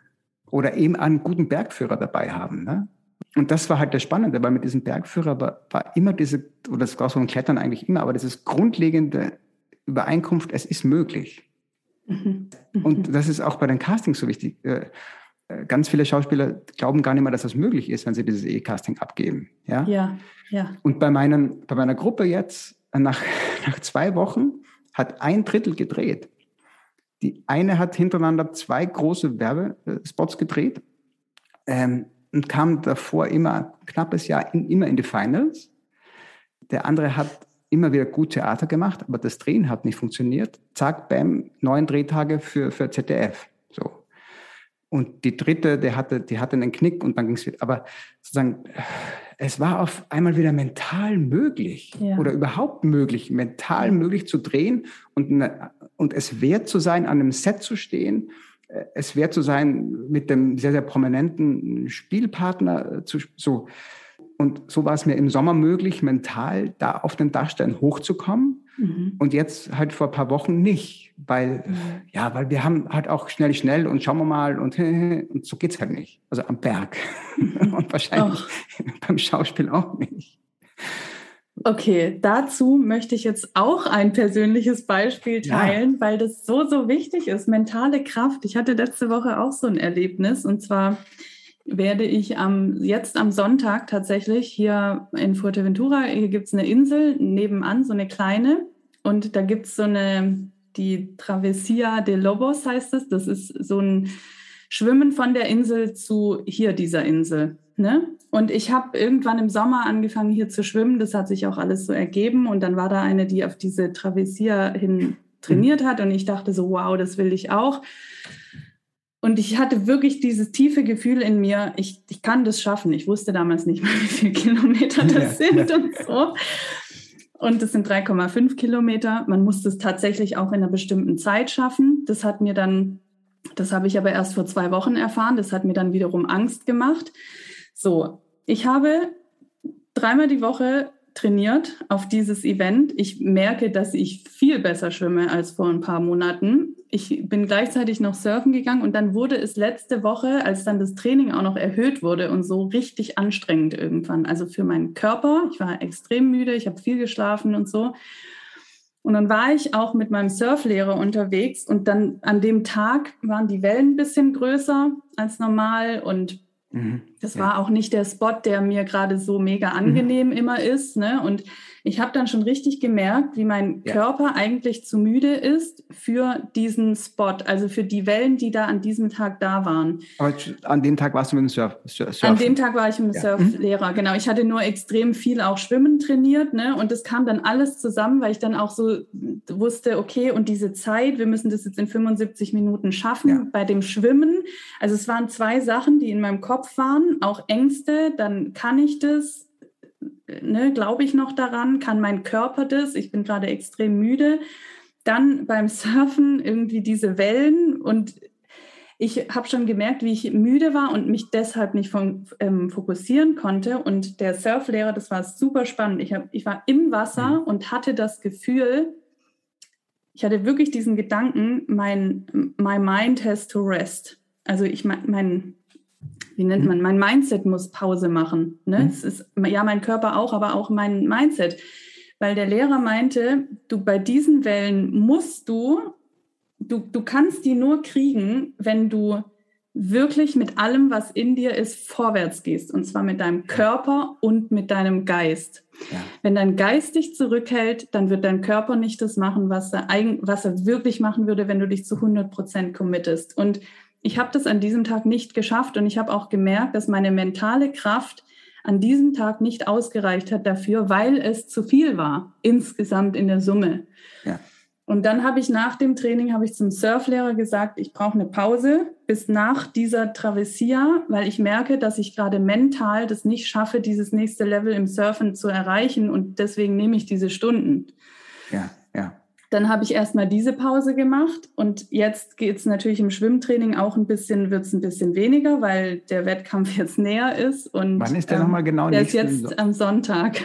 Oder eben einen guten Bergführer dabei haben. Ne? Und das war halt das Spannende, weil mit diesem Bergführer war, war immer diese, oder das war so ein Klettern eigentlich immer, aber dieses grundlegende Übereinkunft, es ist möglich. Mhm. Und das ist auch bei den Castings so wichtig. Äh, äh, ganz viele Schauspieler glauben gar nicht mehr, dass das möglich ist, wenn sie dieses E-Casting abgeben. Ja?
ja, ja.
Und bei, meinen, bei meiner Gruppe jetzt, nach, nach zwei Wochen, hat ein Drittel gedreht. Die eine hat hintereinander zwei große Werbespots gedreht ähm, und kam davor immer knappes Jahr in, immer in die Finals. Der andere hat immer wieder gut Theater gemacht, aber das Drehen hat nicht funktioniert. Zack, bam, neun Drehtage für, für ZDF. So. Und die dritte, der hatte, die hatte einen Knick und dann ging es wieder. Aber sozusagen, es war auf einmal wieder mental möglich ja. oder überhaupt möglich, mental möglich zu drehen und, eine, und es wert zu sein, an einem Set zu stehen, es wert zu sein, mit dem sehr, sehr prominenten Spielpartner zu, so, und so war es mir im Sommer möglich, mental da auf den Dachstein hochzukommen. Mhm. Und jetzt halt vor ein paar Wochen nicht, weil, mhm. ja, weil wir haben halt auch schnell, schnell und schauen wir mal und, und so es halt nicht. Also am Berg. Mhm. und wahrscheinlich Och. beim Schauspiel auch nicht.
Okay, dazu möchte ich jetzt auch ein persönliches Beispiel teilen, ja. weil das so, so wichtig ist. Mentale Kraft. Ich hatte letzte Woche auch so ein Erlebnis und zwar werde ich am, jetzt am Sonntag tatsächlich hier in Fuerteventura, hier gibt es eine Insel nebenan, so eine kleine. Und da gibt es so eine, die Travessia de Lobos heißt es. Das ist so ein Schwimmen von der Insel zu hier dieser Insel. Ne? Und ich habe irgendwann im Sommer angefangen hier zu schwimmen. Das hat sich auch alles so ergeben. Und dann war da eine, die auf diese Travessia hin trainiert hat. Und ich dachte so, wow, das will ich auch. Und ich hatte wirklich dieses tiefe Gefühl in mir, ich, ich kann das schaffen. Ich wusste damals nicht mal, wie viele Kilometer das ja, sind ja. und so. Und das sind 3,5 Kilometer. Man muss das tatsächlich auch in einer bestimmten Zeit schaffen. Das hat mir dann, das habe ich aber erst vor zwei Wochen erfahren. Das hat mir dann wiederum Angst gemacht. So, ich habe dreimal die Woche trainiert auf dieses Event. Ich merke, dass ich viel besser schwimme als vor ein paar Monaten. Ich bin gleichzeitig noch surfen gegangen und dann wurde es letzte Woche, als dann das Training auch noch erhöht wurde und so richtig anstrengend irgendwann. Also für meinen Körper. Ich war extrem müde, ich habe viel geschlafen und so. Und dann war ich auch mit meinem Surflehrer unterwegs und dann an dem Tag waren die Wellen ein bisschen größer als normal und mhm. das ja. war auch nicht der Spot, der mir gerade so mega angenehm mhm. immer ist. Ne? Und ich habe dann schon richtig gemerkt, wie mein ja. Körper eigentlich zu müde ist für diesen Spot, also für die Wellen, die da an diesem Tag da waren.
Aber an dem Tag warst du mit dem Surf, Surfen?
An dem Tag war ich mit dem ja. Surflehrer, genau. Ich hatte nur extrem viel auch Schwimmen trainiert, ne? Und das kam dann alles zusammen, weil ich dann auch so wusste, okay, und diese Zeit, wir müssen das jetzt in 75 Minuten schaffen ja. bei dem Schwimmen. Also es waren zwei Sachen, die in meinem Kopf waren, auch Ängste, dann kann ich das, ne, glaube ich noch daran, kann mein Körper das, ich bin gerade extrem müde. Dann beim Surfen irgendwie diese Wellen und ich habe schon gemerkt, wie ich müde war und mich deshalb nicht von, ähm, fokussieren konnte. Und der Surflehrer, das war super spannend. Ich, hab, ich war im Wasser mhm. und hatte das Gefühl, ich hatte wirklich diesen Gedanken, mein my mind has to rest. Also ich mein, mein wie nennt mhm. man, mein Mindset muss Pause machen. Ne? Mhm. Es ist ja mein Körper auch, aber auch mein Mindset. Weil der Lehrer meinte, du bei diesen Wellen musst du, du, du kannst die nur kriegen, wenn du wirklich mit allem, was in dir ist, vorwärts gehst. Und zwar mit deinem Körper und mit deinem Geist. Ja. Wenn dein Geist dich zurückhält, dann wird dein Körper nicht das machen, was er, eigen, was er wirklich machen würde, wenn du dich zu 100 Prozent committest. Und ich habe das an diesem Tag nicht geschafft und ich habe auch gemerkt, dass meine mentale Kraft an diesem Tag nicht ausgereicht hat dafür, weil es zu viel war, insgesamt in der Summe. Ja. Und dann habe ich nach dem Training habe ich zum Surflehrer gesagt, ich brauche eine Pause bis nach dieser Travessia, weil ich merke, dass ich gerade mental das nicht schaffe, dieses nächste Level im Surfen zu erreichen und deswegen nehme ich diese Stunden.
Ja.
Dann habe ich erstmal diese Pause gemacht und jetzt geht es natürlich im Schwimmtraining auch ein bisschen, wird es ein bisschen weniger, weil der Wettkampf jetzt näher ist. Und,
Wann ist der ähm, nochmal genau?
Der ist jetzt so am Sonntag.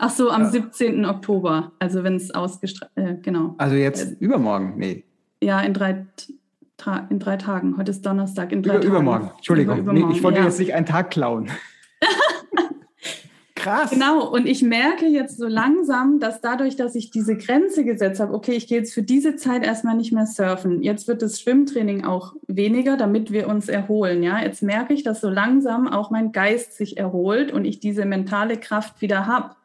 Ach so, am ja. 17. Oktober, also wenn es ausgestrahlt, äh, genau.
Also jetzt äh, übermorgen? Nee.
Ja, in drei, in drei Tagen. Heute ist Donnerstag, in drei
Über,
Tagen.
Übermorgen, Entschuldigung. Über, übermorgen, nee, ich wollte ja. jetzt nicht einen Tag klauen.
Krass. Genau, und ich merke jetzt so langsam, dass dadurch, dass ich diese Grenze gesetzt habe, okay, ich gehe jetzt für diese Zeit erstmal nicht mehr surfen. Jetzt wird das Schwimmtraining auch weniger, damit wir uns erholen. Ja, jetzt merke ich, dass so langsam auch mein Geist sich erholt und ich diese mentale Kraft wieder habe.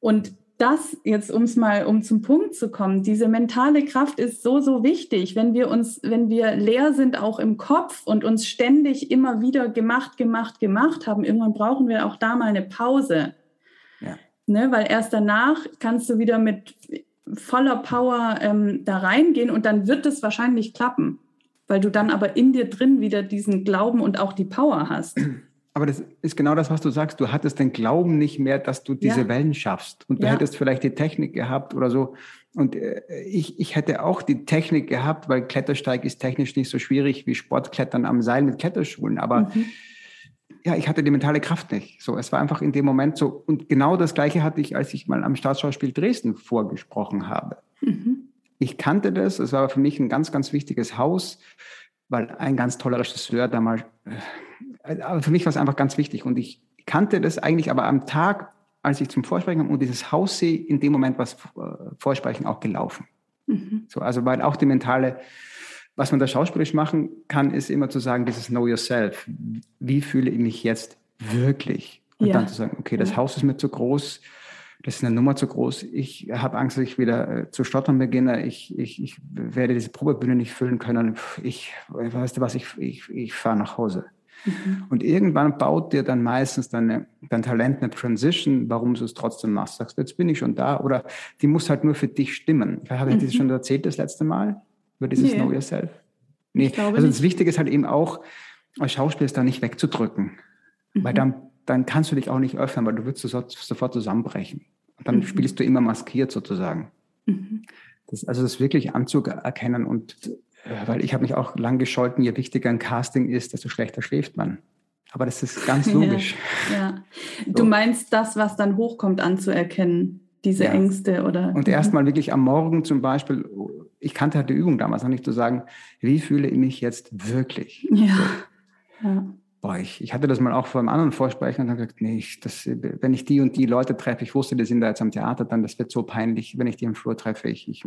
Und das jetzt, um es mal, um zum Punkt zu kommen, diese mentale Kraft ist so, so wichtig. Wenn wir uns, wenn wir leer sind, auch im Kopf und uns ständig immer wieder gemacht, gemacht, gemacht haben, irgendwann brauchen wir auch da mal eine Pause. Ja. Ne, weil erst danach kannst du wieder mit voller Power ähm, da reingehen und dann wird es wahrscheinlich klappen, weil du dann aber in dir drin wieder diesen Glauben und auch die Power hast.
Aber das ist genau das, was du sagst. Du hattest den Glauben nicht mehr, dass du diese ja. Wellen schaffst. Und du ja. hättest vielleicht die Technik gehabt oder so. Und äh, ich, ich hätte auch die Technik gehabt, weil Klettersteig ist technisch nicht so schwierig wie Sportklettern am Seil mit Kletterschuhen. Aber mhm. ja, ich hatte die mentale Kraft nicht. So, es war einfach in dem Moment so. Und genau das Gleiche hatte ich, als ich mal am Staatsschauspiel Dresden vorgesprochen habe. Mhm. Ich kannte das. Es war für mich ein ganz, ganz wichtiges Haus, weil ein ganz toller Regisseur damals äh, aber für mich war es einfach ganz wichtig und ich kannte das eigentlich, aber am Tag, als ich zum Vorsprechen kam und dieses Haus sehe, in dem Moment war das äh, Vorsprechen auch gelaufen. Mhm. So, also weil auch die mentale, was man da schauspielerisch machen kann, ist immer zu sagen, dieses Know Yourself. Wie fühle ich mich jetzt wirklich? Und ja. dann zu sagen, okay, das ja. Haus ist mir zu groß, das ist eine Nummer zu groß. Ich habe Angst, dass ich wieder äh, zu stottern beginne. Ich, ich, ich werde diese Probebühne nicht füllen können. Ich, weißt du was, ich, ich, ich fahre nach Hause. Mhm. Und irgendwann baut dir dann meistens deine, dein Talent eine Transition, warum du es trotzdem machst. Sagst, jetzt bin ich schon da. Oder die muss halt nur für dich stimmen. Habe ich mhm. das schon erzählt das letzte Mal? Über dieses nee. Know Yourself? Nee, also das Wichtige ist halt eben auch, als Schauspieler ist da nicht wegzudrücken. Mhm. Weil dann, dann kannst du dich auch nicht öffnen, weil du würdest sofort, sofort zusammenbrechen. Und dann mhm. spielst du immer maskiert sozusagen. Mhm. Das, also das wirklich anzuerkennen und weil ich habe mich auch lang gescholten, je wichtiger ein Casting ist, desto schlechter schläft man. Aber das ist ganz logisch.
Ja, ja. Du so. meinst das, was dann hochkommt, anzuerkennen, diese ja. Ängste oder.
Und mhm. erstmal wirklich am Morgen zum Beispiel, ich kannte halt die Übung damals noch nicht zu sagen, wie fühle ich mich jetzt wirklich?
Ja. So.
ja. Boah, ich, ich hatte das mal auch vor einem anderen Vorsprechen und habe gesagt, nee, ich, das, wenn ich die und die Leute treffe, ich wusste, die sind da jetzt am Theater, dann das wird so peinlich, wenn ich die im Flur treffe, ich, ich,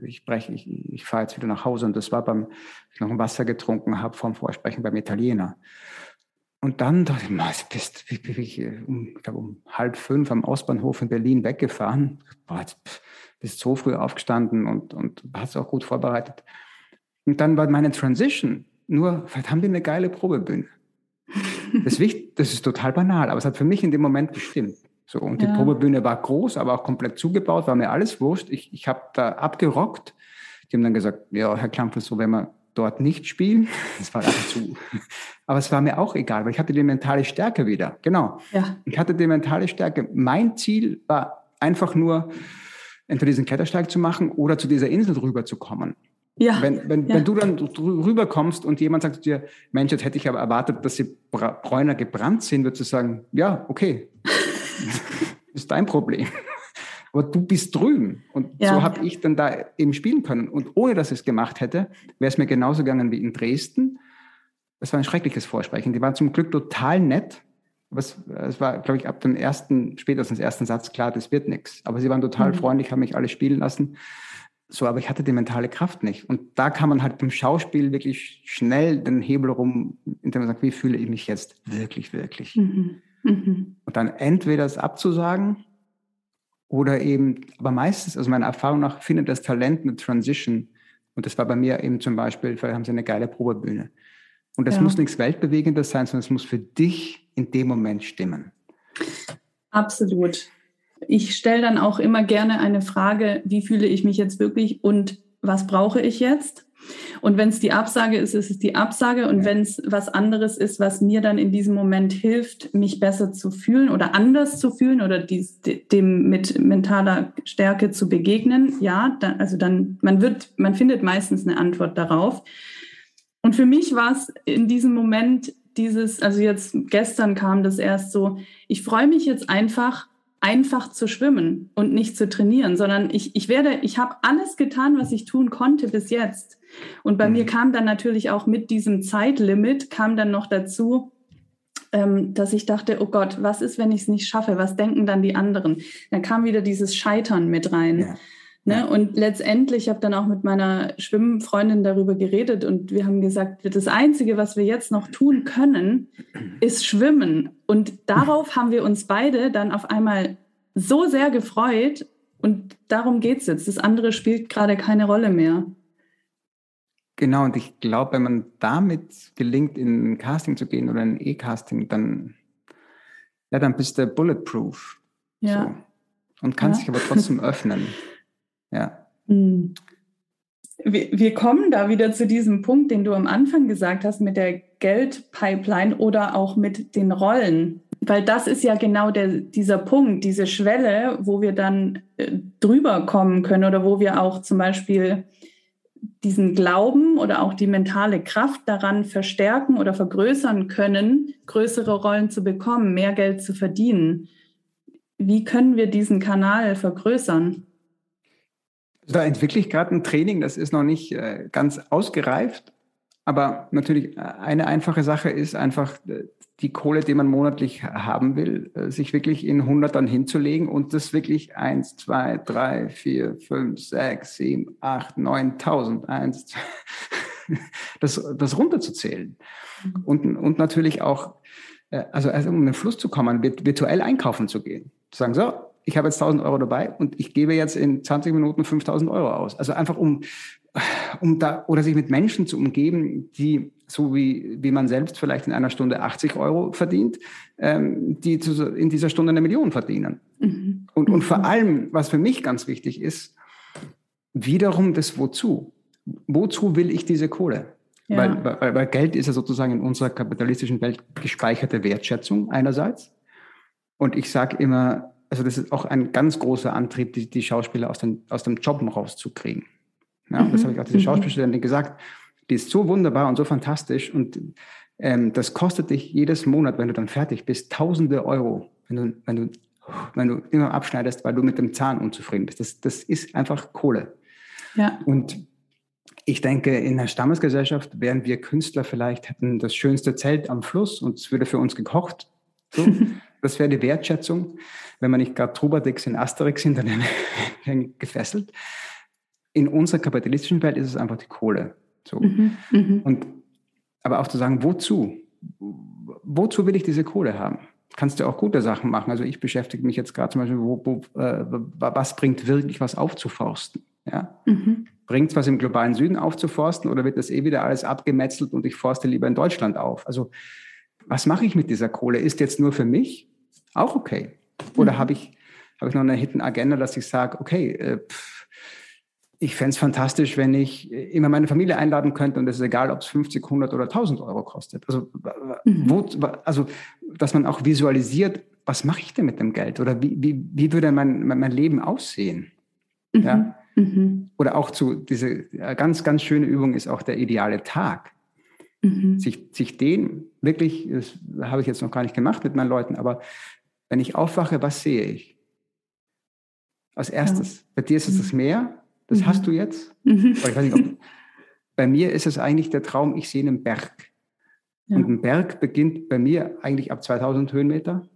ich breche, ich, ich fahre jetzt wieder nach Hause und das war beim, ich noch ein Wasser getrunken habe vom Vorsprechen beim Italiener. Und dann dachte ich, was bist wie, um, ich glaube, um halb fünf am Ostbahnhof in Berlin weggefahren. Boah, jetzt bist so früh aufgestanden und, und hast auch gut vorbereitet. Und dann war meine Transition nur, vielleicht haben die eine geile Probebühne. Das, wichtig, das ist total banal, aber es hat für mich in dem Moment gestimmt. So, und die ja. Probebühne war groß, aber auch komplett zugebaut, war mir alles wurscht. Ich, ich habe da abgerockt. Die haben dann gesagt, ja, Herr Klampf, so wenn wir dort nicht spielen, das war einfach zu. Aber es war mir auch egal, weil ich hatte die mentale Stärke wieder. Genau. Ja. Ich hatte die mentale Stärke. Mein Ziel war einfach nur, entweder diesen Klettersteig zu machen oder zu dieser Insel rüber zu kommen. Ja. Wenn, wenn, ja. wenn du dann rüberkommst und jemand sagt dir, Mensch, jetzt hätte ich aber erwartet, dass sie bräuner gebrannt sind, würdest du sagen, ja, okay, ist dein Problem. Aber du bist drüben. Und ja. so habe ich dann da eben spielen können. Und ohne dass ich es gemacht hätte, wäre es mir genauso gegangen wie in Dresden. Es war ein schreckliches Vorsprechen. Die waren zum Glück total nett. Aber es, es war, glaube ich, ab dem ersten, spätestens ersten Satz klar, das wird nichts. Aber sie waren total mhm. freundlich, haben mich alle spielen lassen. So, aber ich hatte die mentale Kraft nicht. Und da kann man halt beim Schauspiel wirklich schnell den Hebel rum, indem man sagt, wie fühle ich mich jetzt wirklich, wirklich? Mhm. Mhm. Und dann entweder es abzusagen oder eben, aber meistens, also meiner Erfahrung nach, findet das Talent eine Transition. Und das war bei mir eben zum Beispiel, vielleicht haben sie eine geile Probebühne. Und das ja. muss nichts Weltbewegendes sein, sondern es muss für dich in dem Moment stimmen.
Absolut ich stelle dann auch immer gerne eine Frage, wie fühle ich mich jetzt wirklich und was brauche ich jetzt? Und wenn es die Absage ist, ist es die Absage. Und ja. wenn es was anderes ist, was mir dann in diesem Moment hilft, mich besser zu fühlen oder anders zu fühlen oder dies, dem mit mentaler Stärke zu begegnen, ja, dann, also dann, man wird, man findet meistens eine Antwort darauf. Und für mich war es in diesem Moment dieses, also jetzt gestern kam das erst so, ich freue mich jetzt einfach einfach zu schwimmen und nicht zu trainieren, sondern ich, ich werde, ich habe alles getan, was ich tun konnte bis jetzt. Und bei mhm. mir kam dann natürlich auch mit diesem Zeitlimit, kam dann noch dazu, ähm, dass ich dachte, oh Gott, was ist, wenn ich es nicht schaffe? Was denken dann die anderen? Dann kam wieder dieses Scheitern mit rein. Ja. Ne? Und letztendlich habe dann auch mit meiner Schwimmfreundin darüber geredet und wir haben gesagt, das Einzige, was wir jetzt noch tun können, ist schwimmen. Und darauf haben wir uns beide dann auf einmal so sehr gefreut und darum geht es jetzt. Das andere spielt gerade keine Rolle mehr.
Genau, und ich glaube, wenn man damit gelingt, in ein Casting zu gehen oder ein E-Casting, dann, ja, dann bist du bulletproof. Ja. So. Und kannst ja. dich aber trotzdem öffnen. Ja. Hm.
Wir, kommen da wieder zu diesem Punkt, den du am Anfang gesagt hast, mit der Geldpipeline oder auch mit den Rollen. Weil das ist ja genau der, dieser Punkt, diese Schwelle, wo wir dann äh, drüber kommen können oder wo wir auch zum Beispiel diesen Glauben oder auch die mentale Kraft daran verstärken oder vergrößern können, größere Rollen zu bekommen, mehr Geld zu verdienen. Wie können wir diesen Kanal vergrößern?
Da entwickle ich gerade ein Training, das ist noch nicht äh, ganz ausgereift. Aber natürlich, äh, eine einfache Sache ist einfach äh, die Kohle, die man monatlich haben will, sich wirklich in 100 dann hinzulegen und das wirklich 1, 2, 3, 4, 5, 6, 7, 8, 9.000, 1, 2, das, das runterzuzählen. Mhm. Und, und natürlich auch, also, also um in den Fluss zu kommen, virtuell einkaufen zu gehen. Zu sagen, so, ich habe jetzt 1000 Euro dabei und ich gebe jetzt in 20 Minuten 5000 Euro aus. Also einfach um, um da, oder sich mit Menschen zu umgeben, die, so wie, wie man selbst vielleicht in einer Stunde 80 Euro verdient, ähm, die zu, in dieser Stunde eine Million verdienen. Mhm. Und, und vor allem, was für mich ganz wichtig ist, wiederum das Wozu. Wozu will ich diese Kohle? Ja. Weil, weil, weil Geld ist ja sozusagen in unserer kapitalistischen Welt gespeicherte Wertschätzung einerseits. Und ich sage immer, also das ist auch ein ganz großer Antrieb, die, die Schauspieler aus, den, aus dem Jobben rauszukriegen. Ja, mhm. Das habe ich auch dieser mhm. Schauspielstudentin gesagt. Die ist so wunderbar und so fantastisch und ähm, das kostet dich jedes Monat, wenn du dann fertig bist, tausende Euro, wenn du, wenn du, wenn du immer abschneidest, weil du mit dem Zahn unzufrieden bist. Das, das ist einfach Kohle. Ja. Und ich denke, in der Stammesgesellschaft wären wir Künstler vielleicht, hätten das schönste Zelt am Fluss und es würde für uns gekocht. So, das wäre die Wertschätzung. Wenn man nicht gerade Trubadix in Asterix sind, dann wären gefesselt. In unserer kapitalistischen Welt ist es einfach die Kohle. So. Mhm, mh. Und, aber auch zu sagen, wozu? Wozu will ich diese Kohle haben? Kannst du auch gute Sachen machen. Also ich beschäftige mich jetzt gerade zum Beispiel, wo, wo, äh, was bringt wirklich was aufzuforsten? Ja? Mhm. Bringt es was im globalen Süden aufzuforsten oder wird das eh wieder alles abgemetzelt und ich forste lieber in Deutschland auf? Also was mache ich mit dieser Kohle? Ist jetzt nur für mich auch okay? Oder mhm. habe ich, hab ich noch eine Hidden Agenda, dass ich sage, okay, äh, pff, ich fände es fantastisch, wenn ich immer meine Familie einladen könnte und es ist egal, ob es 50, 100 oder 1000 Euro kostet. Also, mhm. wo, also dass man auch visualisiert, was mache ich denn mit dem Geld? Oder wie, wie, wie würde mein, mein Leben aussehen? Mhm. Ja? Mhm. Oder auch zu, diese äh, ganz, ganz schöne Übung ist auch der ideale Tag. Mhm. Sich, sich den wirklich, das habe ich jetzt noch gar nicht gemacht mit meinen Leuten, aber wenn ich aufwache, was sehe ich? Als erstes, ja. bei dir ist es das mhm. Meer, das mhm. hast du jetzt. Mhm. Ich weiß nicht, ob, bei mir ist es eigentlich der Traum, ich sehe einen Berg. Ja. Und ein Berg beginnt bei mir eigentlich ab 2000 Höhenmeter.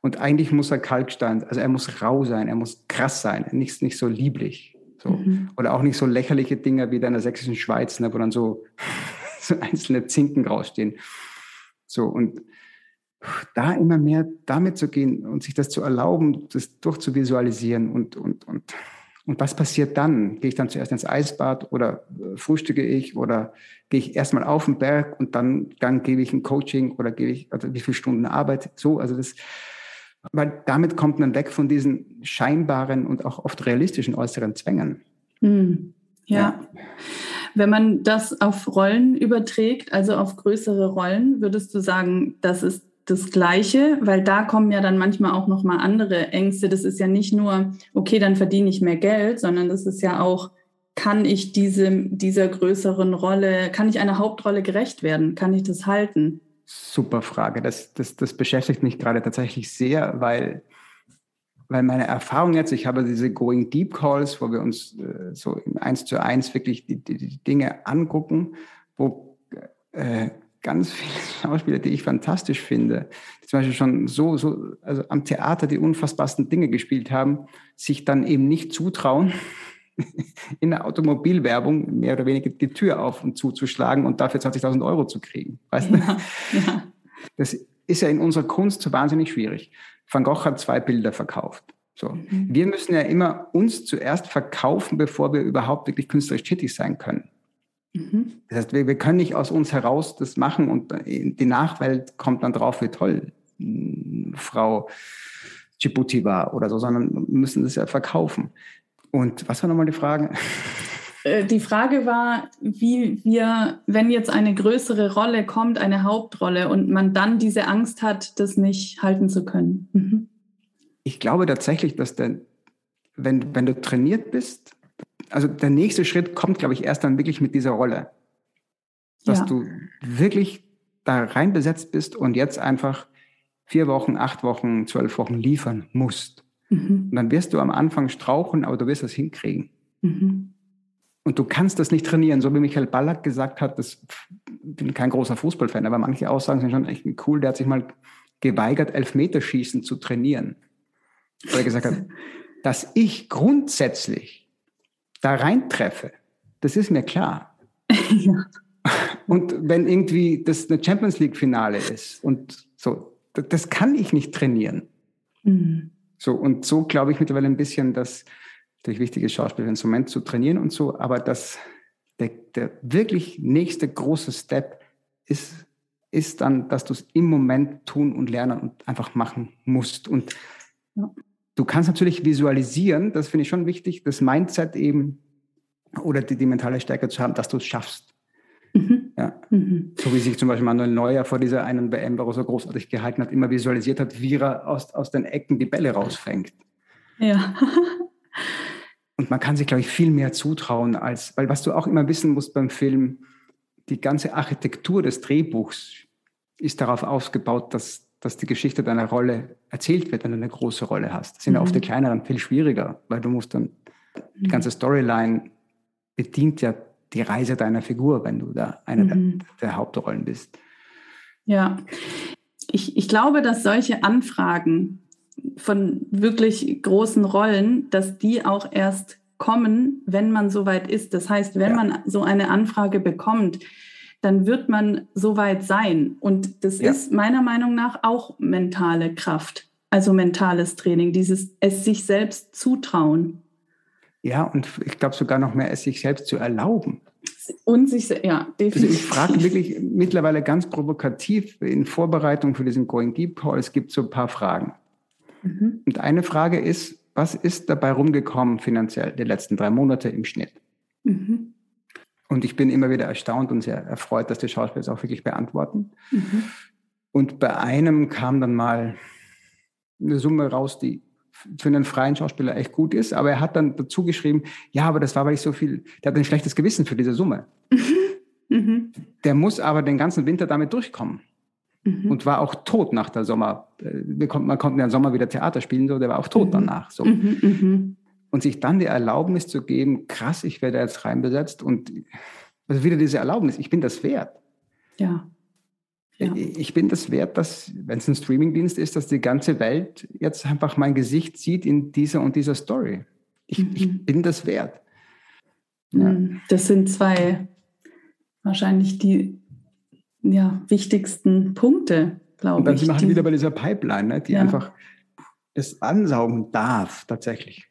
Und eigentlich muss er Kalkstein, also er muss rau sein, er muss krass sein, nicht, nicht so lieblich. So. Mhm. Oder auch nicht so lächerliche Dinge wie in der sächsischen Schweiz, ne, wo dann so, so einzelne Zinken rausstehen. So, und da immer mehr damit zu gehen und sich das zu erlauben, das durchzuvisualisieren und, und, und, und was passiert dann? Gehe ich dann zuerst ins Eisbad oder äh, frühstücke ich oder gehe ich erstmal auf den Berg und dann, dann gebe ich ein Coaching oder gebe ich, also wie viele Stunden Arbeit? So, also das, weil damit kommt man weg von diesen scheinbaren und auch oft realistischen äußeren Zwängen.
Mhm. Ja. ja. Wenn man das auf Rollen überträgt, also auf größere Rollen, würdest du sagen, das ist das Gleiche, weil da kommen ja dann manchmal auch noch mal andere Ängste. Das ist ja nicht nur, okay, dann verdiene ich mehr Geld, sondern das ist ja auch, kann ich diese, dieser größeren Rolle, kann ich einer Hauptrolle gerecht werden? Kann ich das halten?
Super Frage. Das, das, das beschäftigt mich gerade tatsächlich sehr, weil, weil meine Erfahrung jetzt, ich habe diese Going Deep Calls, wo wir uns äh, so Eins zu eins wirklich die, die, die Dinge angucken, wo äh, ganz viele Schauspieler, die ich fantastisch finde, die zum Beispiel schon so, so, also am Theater die unfassbarsten Dinge gespielt haben, sich dann eben nicht zutrauen, in der Automobilwerbung mehr oder weniger die Tür auf und zuzuschlagen und dafür 20.000 Euro zu kriegen. Weißt ja, du? Ja. Das ist ja in unserer Kunst so wahnsinnig schwierig. Van Gogh hat zwei Bilder verkauft. So. Mhm. Wir müssen ja immer uns zuerst verkaufen, bevor wir überhaupt wirklich künstlerisch tätig sein können. Mhm. Das heißt, wir, wir können nicht aus uns heraus das machen und die Nachwelt kommt dann drauf, wie toll hm, Frau Djibouti war oder so, sondern müssen das ja verkaufen. Und was war nochmal die Frage?
Äh, die Frage war, wie wir, wenn jetzt eine größere Rolle kommt, eine Hauptrolle, und man dann diese Angst hat, das nicht halten zu können. Mhm.
Ich glaube tatsächlich, dass der, wenn, wenn du trainiert bist, also der nächste Schritt kommt, glaube ich, erst dann wirklich mit dieser Rolle. Dass ja. du wirklich da reinbesetzt bist und jetzt einfach vier Wochen, acht Wochen, zwölf Wochen liefern musst. Mhm. Und dann wirst du am Anfang strauchen, aber du wirst es hinkriegen. Mhm. Und du kannst das nicht trainieren, so wie Michael Ballack gesagt hat, das bin kein großer Fußballfan, aber manche Aussagen sind schon echt cool. Der hat sich mal geweigert, Elfmeterschießen zu trainieren. Weil er gesagt hat, dass ich grundsätzlich da reintreffe. Das ist mir klar. ja. Und wenn irgendwie das eine Champions League Finale ist und so, das kann ich nicht trainieren. Mhm. So, und so glaube ich mittlerweile ein bisschen, dass natürlich wichtig ist, Schauspielinstrument zu trainieren und so, aber dass der, der wirklich nächste große Step ist, ist dann, dass du es im Moment tun und lernen und einfach machen musst. Und ja. Du kannst natürlich visualisieren, das finde ich schon wichtig, das Mindset eben oder die, die mentale Stärke zu haben, dass du es schaffst. Mhm. Ja. Mhm. So wie sich zum Beispiel Manuel Neuer vor dieser einen WM, wo er so großartig gehalten hat, immer visualisiert hat, wie er aus, aus den Ecken die Bälle rausfängt.
Ja.
Und man kann sich, glaube ich, viel mehr zutrauen, als, weil was du auch immer wissen musst beim Film, die ganze Architektur des Drehbuchs ist darauf ausgebaut, dass dass die Geschichte deiner Rolle erzählt wird, wenn du eine große Rolle hast. Das sind mhm. ja oft die kleineren viel schwieriger, weil du musst dann, die ganze Storyline bedient ja die Reise deiner Figur, wenn du da eine mhm. der, der Hauptrollen bist.
Ja, ich, ich glaube, dass solche Anfragen von wirklich großen Rollen, dass die auch erst kommen, wenn man soweit ist. Das heißt, wenn ja. man so eine Anfrage bekommt, dann wird man soweit sein. Und das ja. ist meiner Meinung nach auch mentale Kraft, also mentales Training, dieses es sich selbst zutrauen.
Ja, und ich glaube sogar noch mehr, es sich selbst zu erlauben.
Und sich, ja,
definitiv. Also ich frage wirklich mittlerweile ganz provokativ in Vorbereitung für diesen Going Deep Call, es gibt so ein paar Fragen. Mhm. Und eine Frage ist, was ist dabei rumgekommen finanziell die letzten drei Monate im Schnitt? Mhm. Und ich bin immer wieder erstaunt und sehr erfreut, dass die Schauspieler es auch wirklich beantworten. Mhm. Und bei einem kam dann mal eine Summe raus, die für einen freien Schauspieler echt gut ist. Aber er hat dann dazu geschrieben, ja, aber das war, weil ich so viel, der hat ein schlechtes Gewissen für diese Summe. Mhm. Der muss aber den ganzen Winter damit durchkommen. Mhm. Und war auch tot nach der Sommer. Äh, man konnte ja im Sommer wieder Theater spielen, so, der war auch tot mhm. danach. So. Mhm, mhm. Und sich dann die Erlaubnis zu geben, krass, ich werde jetzt reinbesetzt und also wieder diese Erlaubnis, ich bin das wert.
Ja.
ja. Ich bin das wert, dass, wenn es ein Streamingdienst ist, dass die ganze Welt jetzt einfach mein Gesicht sieht in dieser und dieser Story. Ich, mhm. ich bin das wert.
Ja. Das sind zwei wahrscheinlich die ja, wichtigsten Punkte, glaube ich. Und
dann sind wir halt wieder bei dieser Pipeline, ne, die ja. einfach das ansaugen darf, tatsächlich.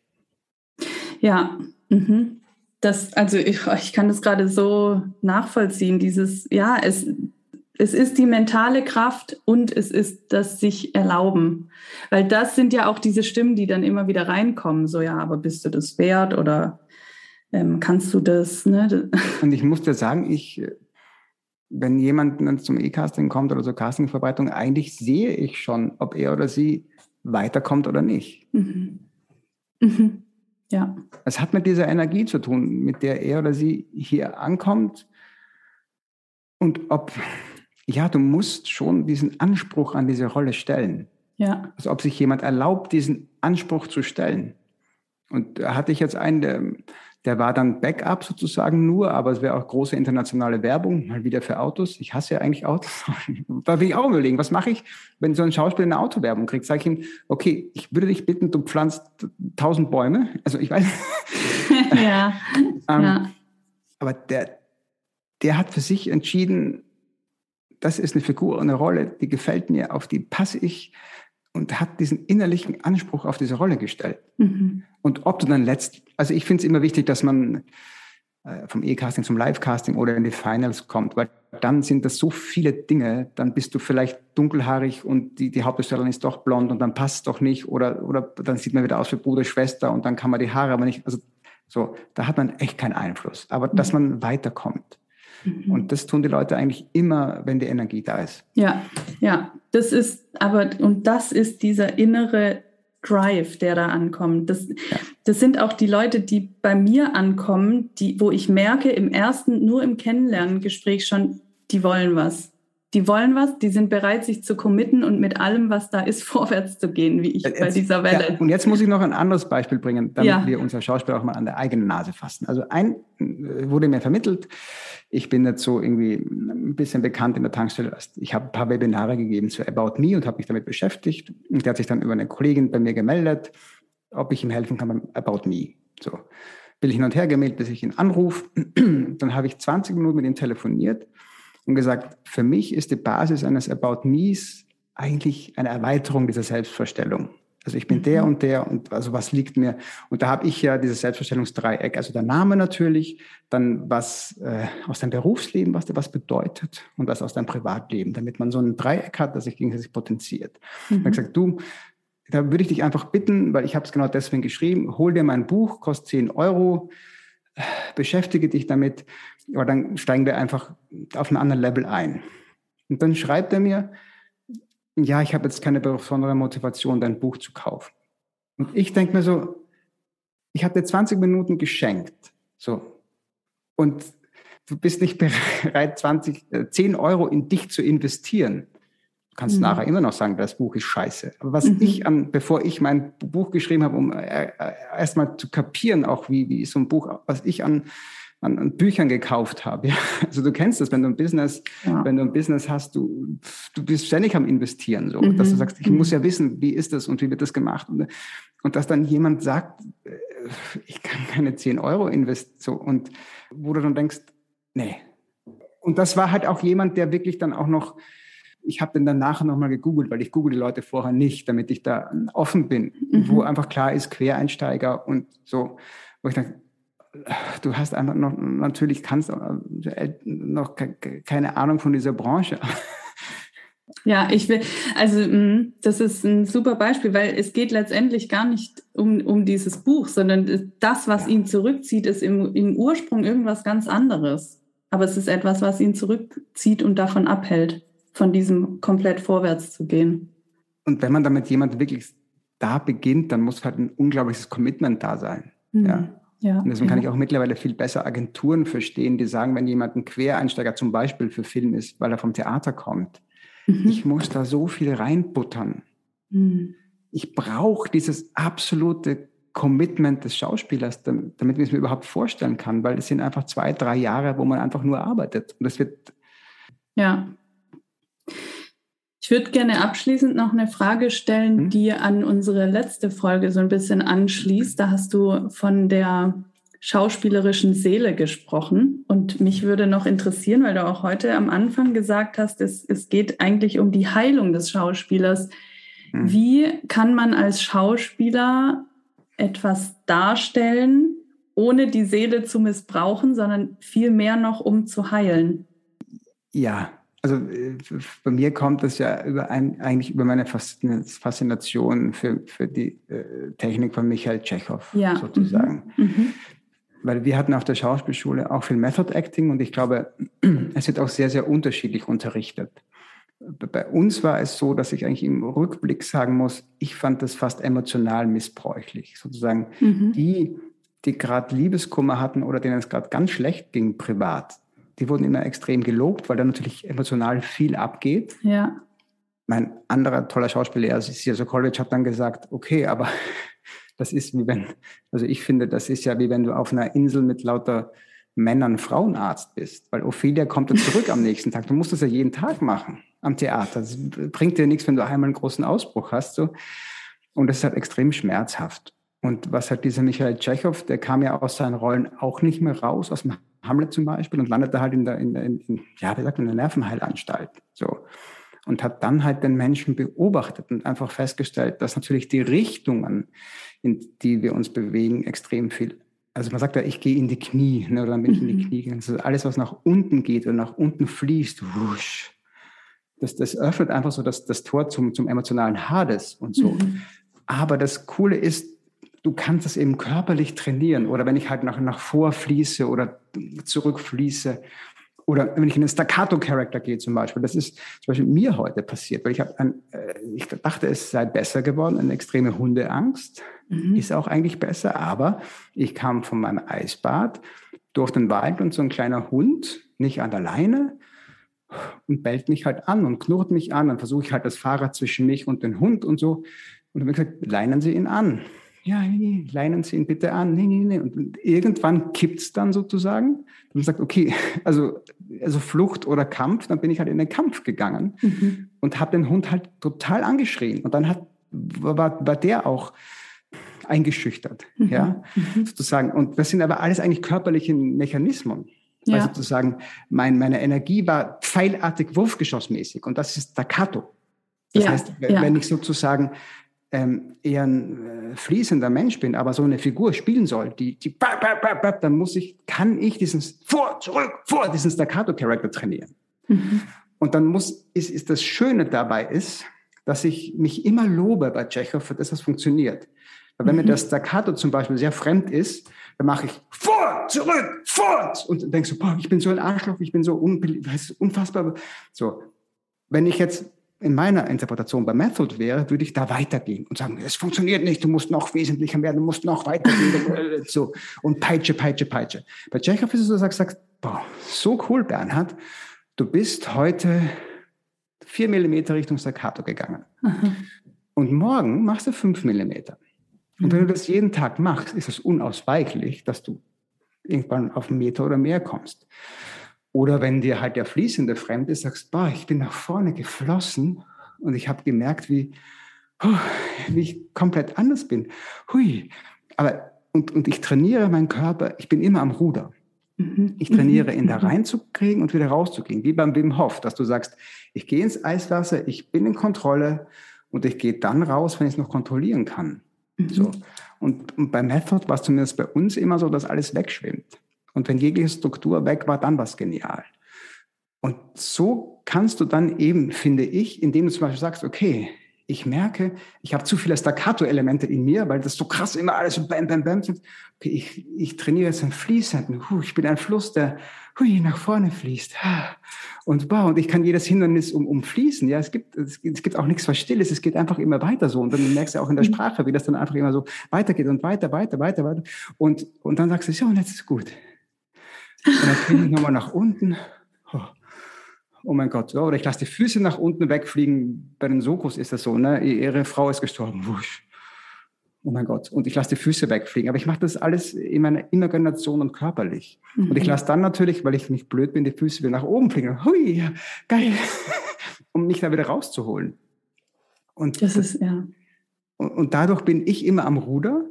Ja, mhm. das, also ich, ich kann das gerade so nachvollziehen, dieses, ja, es, es ist die mentale Kraft und es ist das sich erlauben. Weil das sind ja auch diese Stimmen, die dann immer wieder reinkommen. So, ja, aber bist du das wert oder ähm, kannst du das? Ne?
Und ich muss dir sagen, ich wenn jemand zum E-Casting kommt oder zur Castingverbreitung, eigentlich sehe ich schon, ob er oder sie weiterkommt oder nicht. Mhm. Mhm. Ja. Es hat mit dieser Energie zu tun, mit der er oder sie hier ankommt. Und ob, ja, du musst schon diesen Anspruch an diese Rolle stellen.
Ja.
Also ob sich jemand erlaubt, diesen Anspruch zu stellen. Und da hatte ich jetzt einen, der, der war dann Backup sozusagen nur, aber es wäre auch große internationale Werbung, mal wieder für Autos. Ich hasse ja eigentlich Autos. da will ich auch überlegen, was mache ich, wenn so ein Schauspieler eine Autowerbung kriegt? Sage ich ihm, okay, ich würde dich bitten, du pflanzt tausend Bäume. Also ich weiß.
ja. ähm, ja.
Aber der, der hat für sich entschieden, das ist eine Figur, eine Rolle, die gefällt mir, auf die passe ich und hat diesen innerlichen Anspruch auf diese Rolle gestellt. Mhm. Und ob du dann letzt, also ich finde es immer wichtig, dass man äh, vom E-Casting zum Live-Casting oder in die Finals kommt, weil dann sind das so viele Dinge, dann bist du vielleicht dunkelhaarig und die, die Hauptdarstellerin ist doch blond und dann passt es doch nicht oder, oder dann sieht man wieder aus wie Bruder, Schwester und dann kann man die Haare aber nicht, also so, da hat man echt keinen Einfluss. Aber mhm. dass man weiterkommt. Mhm. Und das tun die Leute eigentlich immer, wenn die Energie da ist.
Ja, ja, das ist aber, und das ist dieser innere Drive, der da ankommt. Das, ja. das sind auch die Leute, die bei mir ankommen, die, wo ich merke, im ersten, nur im Kennenlerngespräch schon, die wollen was. Die wollen was, die sind bereit, sich zu committen und mit allem, was da ist, vorwärts zu gehen, wie ich jetzt, bei dieser Welle.
Ja, und jetzt muss ich noch ein anderes Beispiel bringen, damit ja. wir unser Schauspiel auch mal an der eigenen Nase fassen. Also ein äh, wurde mir vermittelt, ich bin jetzt so irgendwie ein bisschen bekannt in der Tankstelle. Ich habe ein paar Webinare gegeben zu About Me und habe mich damit beschäftigt. Und der hat sich dann über eine Kollegin bei mir gemeldet, ob ich ihm helfen kann beim About Me. So bin ich hin und her gemeldet, bis ich ihn anrufe. Dann habe ich 20 Minuten mit ihm telefoniert und gesagt, für mich ist die Basis eines About Me's eigentlich eine Erweiterung dieser Selbstvorstellung. Also ich bin mhm. der und der und also was liegt mir? Und da habe ich ja dieses Selbstvorstellungsdreieck, also der Name natürlich, dann was äh, aus deinem Berufsleben, was dir was bedeutet und was aus deinem Privatleben, damit man so ein Dreieck hat, das sich gegenseitig potenziert. Mhm. Ich gesagt, du, da würde ich dich einfach bitten, weil ich habe es genau deswegen geschrieben, hol dir mein Buch, kostet 10 Euro, beschäftige dich damit, aber dann steigen wir einfach auf einen anderen Level ein. Und dann schreibt er mir, ja, ich habe jetzt keine besondere Motivation, dein Buch zu kaufen. Und ich denke mir so, ich habe dir 20 Minuten geschenkt. So. Und du bist nicht bereit, 20, 10 äh, Euro in dich zu investieren. Du kannst mhm. nachher immer noch sagen, das Buch ist scheiße. Aber was mhm. ich an, bevor ich mein Buch geschrieben habe, um äh, äh, erstmal zu kapieren, auch wie, wie so ein Buch, was ich an an, an Büchern gekauft habe. Ja? Also du kennst das, wenn du ein Business, ja. wenn du ein Business hast, du, du bist ständig am Investieren, so, mhm. dass du sagst, ich mhm. muss ja wissen, wie ist das und wie wird das gemacht. Und, und dass dann jemand sagt, äh, ich kann keine 10 Euro investieren, so, und wo du dann denkst, nee. Und das war halt auch jemand, der wirklich dann auch noch, ich habe den dann nachher nochmal gegoogelt, weil ich google die Leute vorher nicht, damit ich da offen bin, mhm. wo einfach klar ist, Quereinsteiger und so, wo ich dann, du hast einfach noch, natürlich kannst äh, noch keine Ahnung von dieser Branche.
Ja, ich will, also mm, das ist ein super Beispiel, weil es geht letztendlich gar nicht um, um dieses Buch, sondern das, was ihn zurückzieht, ist im, im Ursprung irgendwas ganz anderes. Aber es ist etwas, was ihn zurückzieht und davon abhält, von diesem komplett vorwärts zu gehen.
Und wenn man damit jemand wirklich da beginnt, dann muss halt ein unglaubliches Commitment da sein. Mhm. Ja. Ja, und deswegen ja. kann ich auch mittlerweile viel besser Agenturen verstehen, die sagen, wenn jemand ein Quereinsteiger zum Beispiel für Film ist, weil er vom Theater kommt, mhm. ich muss da so viel reinbuttern. Mhm. Ich brauche dieses absolute Commitment des Schauspielers, damit, damit ich es mir überhaupt vorstellen kann, weil es sind einfach zwei, drei Jahre, wo man einfach nur arbeitet. Und das wird.
Ja. Ich würde gerne abschließend noch eine Frage stellen, mhm. die an unsere letzte Folge so ein bisschen anschließt. Da hast du von der schauspielerischen Seele gesprochen. Und mich würde noch interessieren, weil du auch heute am Anfang gesagt hast, es, es geht eigentlich um die Heilung des Schauspielers. Mhm. Wie kann man als Schauspieler etwas darstellen, ohne die Seele zu missbrauchen, sondern vielmehr noch um zu heilen?
Ja, also äh, bei mir kommt das ja über ein, eigentlich über meine Faszination für, für die äh, Technik von Michael Tschechow ja. sozusagen. Mhm. Mhm. Weil wir hatten auf der Schauspielschule auch viel Method Acting und ich glaube, es wird auch sehr, sehr unterschiedlich unterrichtet. Bei uns war es so, dass ich eigentlich im Rückblick sagen muss, ich fand das fast emotional missbräuchlich. Sozusagen mhm. die, die gerade Liebeskummer hatten oder denen es gerade ganz schlecht ging privat, die wurden immer extrem gelobt, weil da natürlich emotional viel abgeht.
Ja.
Mein anderer toller Schauspiellehrer, Sierso College, hat dann gesagt, okay, aber das ist wie wenn, also ich finde, das ist ja wie wenn du auf einer Insel mit lauter Männern Frauenarzt bist, weil Ophelia kommt dann zurück am nächsten Tag. Du musst das ja jeden Tag machen am Theater. Das bringt dir nichts, wenn du einmal einen großen Ausbruch hast. So. Und das ist halt extrem schmerzhaft. Und was halt dieser Michael Tschechow, der kam ja aus seinen Rollen auch nicht mehr raus, aus dem Hamlet zum Beispiel, und landete halt in der, in der in, ja, wie sagt man, in der Nervenheilanstalt. So. Und hat dann halt den Menschen beobachtet und einfach festgestellt, dass natürlich die Richtungen, in die wir uns bewegen, extrem viel also man sagt ja, ich gehe in die Knie, ne, oder dann bin ich in die mhm. Knie gegangen. Also alles, was nach unten geht oder nach unten fließt, wusch, das, das öffnet einfach so das, das Tor zum, zum emotionalen Hades und so. Mhm. Aber das Coole ist, du kannst es eben körperlich trainieren. Oder wenn ich halt nach, nach vor fließe oder zurückfließe. Oder wenn ich in einen Staccato-Charakter gehe zum Beispiel. Das ist zum Beispiel mir heute passiert, weil ich, hab ein, äh, ich dachte, es sei besser geworden, eine extreme Hundeangst. Mhm. Ist auch eigentlich besser, aber ich kam von meinem Eisbad durch den Wald und so ein kleiner Hund, nicht an der Leine, und bellt mich halt an und knurrt mich an. Dann versuche ich halt das Fahrrad zwischen mich und den Hund und so. Und dann habe ich gesagt, leinen Sie ihn an. Ja, leinen Sie ihn bitte an. Und irgendwann kippt es dann sozusagen. Und sagt, okay, also, also Flucht oder Kampf, dann bin ich halt in den Kampf gegangen mhm. und habe den Hund halt total angeschrien. Und dann hat, war, war der auch eingeschüchtert, mhm. ja, mhm. sozusagen. Und das sind aber alles eigentlich körperliche Mechanismen. Ja. Weil sozusagen mein, meine Energie war pfeilartig wurfgeschossmäßig und das ist Staccato. Das ja. heißt, wenn ja. ich sozusagen ähm, eher ein äh, fließender Mensch bin, aber so eine Figur spielen soll, die, die dann muss ich, kann ich diesen vor, zurück, vor, diesen Staccato-Charakter trainieren. Mhm. Und dann muss, ist, ist das Schöne dabei ist, dass ich mich immer lobe bei Tschechow für das, funktioniert. Weil wenn mhm. mir das Staccato zum Beispiel sehr fremd ist, dann mache ich vor, zurück, fort und denkst so, boah, ich bin so ein Arschloch, ich bin so unfassbar. So, wenn ich jetzt in meiner Interpretation bei Method wäre, würde ich da weitergehen und sagen, es funktioniert nicht, du musst noch wesentlicher werden, du musst noch weitergehen. so. Und peitsche, peitsche, peitsche. Bei Tschechow ist es so, dass du sagst, boah, so cool, Bernhard, du bist heute vier Millimeter Richtung Staccato gegangen. Mhm. Und morgen machst du fünf Millimeter. Und wenn du das jeden Tag machst, ist es unausweichlich, dass du irgendwann auf einen Meter oder mehr kommst. Oder wenn dir halt der fließende fremd ist, sagst, boah, ich bin nach vorne geflossen und ich habe gemerkt, wie, oh, wie ich komplett anders bin. Hui. Aber, und, und ich trainiere meinen Körper, ich bin immer am Ruder. Mhm. Ich trainiere, ihn da reinzukriegen und wieder rauszugehen, wie beim Wim Hof, dass du sagst, ich gehe ins Eiswasser, ich bin in Kontrolle und ich gehe dann raus, wenn ich es noch kontrollieren kann. Mhm. So. Und, und bei Method war es zumindest bei uns immer so, dass alles wegschwimmt. Und wenn jegliche Struktur weg war, dann war es genial. Und so kannst du dann eben, finde ich, indem du zum Beispiel sagst, okay, ich merke, ich habe zu viele Staccato-Elemente in mir, weil das so krass immer alles so bam, bam, bam sind. Okay, ich, ich trainiere jetzt ein Fließenden. Huh, ich bin ein Fluss, der hui, nach vorne fließt. Und wow, und ich kann jedes Hindernis um, umfließen. Ja, es gibt, es, es gibt auch nichts was Stilles. Es geht einfach immer weiter so. Und dann merkst du auch in der mhm. Sprache, wie das dann einfach immer so weitergeht und weiter, weiter, weiter, weiter. Und, und dann sagst du, ja, und jetzt ist gut. Und dann fliege ich nochmal nach unten. Oh oh mein Gott, oder ich lasse die Füße nach unten wegfliegen. Bei den Sokos ist das so, ne? Ihre Frau ist gestorben. Wusch. Oh mein Gott. Und ich lasse die Füße wegfliegen. Aber ich mache das alles in meiner Imagination und körperlich. Mhm. Und ich lasse dann natürlich, weil ich nicht blöd bin, die Füße wieder nach oben fliegen. Hui, geil. um mich da wieder rauszuholen. Und das ist, ja. Und, und dadurch bin ich immer am Ruder.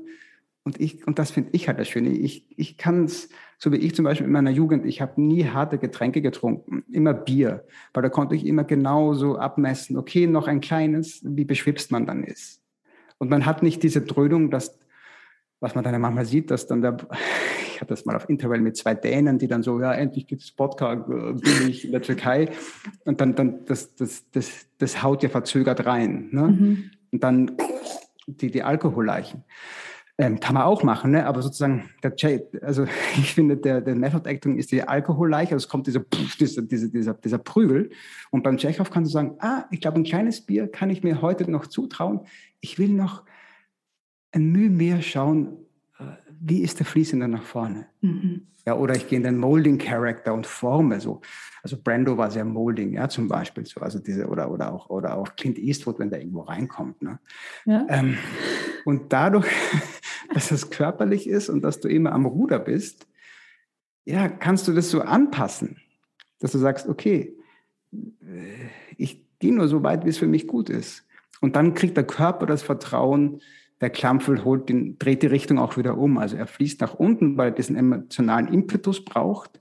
Und ich, und das finde ich halt das Schöne. Ich, ich kann es, so wie ich zum Beispiel in meiner Jugend, ich habe nie harte Getränke getrunken, immer Bier, weil da konnte ich immer genauso abmessen, okay, noch ein kleines, wie beschwipst man dann ist. Und man hat nicht diese Dröhnung, dass, was man dann manchmal sieht, dass dann der, ich hatte das mal auf Interval mit zwei Dänen, die dann so, ja, endlich gibt es Wodka äh, billig in der Türkei. Und dann, dann das, das, das, das haut ja verzögert rein. Ne? Mhm. Und dann die, die Alkoholleichen. Ähm, kann man auch machen, ne? aber sozusagen, der, also ich finde, der, der Method Acting ist die Alkoholleiche, also es kommt dieser, dieser, dieser, dieser, dieser Prügel. Und beim Tschechow kannst du sagen, ah, ich glaube, ein kleines Bier kann ich mir heute noch zutrauen. Ich will noch ein Mühe mehr schauen, äh, wie ist der Fließende nach vorne. Mhm. Ja, oder ich gehe in den Molding Character und forme so. Also Brando war sehr Molding, ja, zum Beispiel so. Also diese, oder, oder auch, oder auch Clint Eastwood, wenn der irgendwo reinkommt. Ne? Ja. Ähm, und dadurch, dass es körperlich ist und dass du immer am Ruder bist, ja, kannst du das so anpassen, dass du sagst, okay, äh, ich gehe nur so weit, wie es für mich gut ist. Und dann kriegt der Körper das Vertrauen, der Klampfel holt den, dreht die Richtung auch wieder um. Also er fließt nach unten, weil er diesen emotionalen Impetus braucht.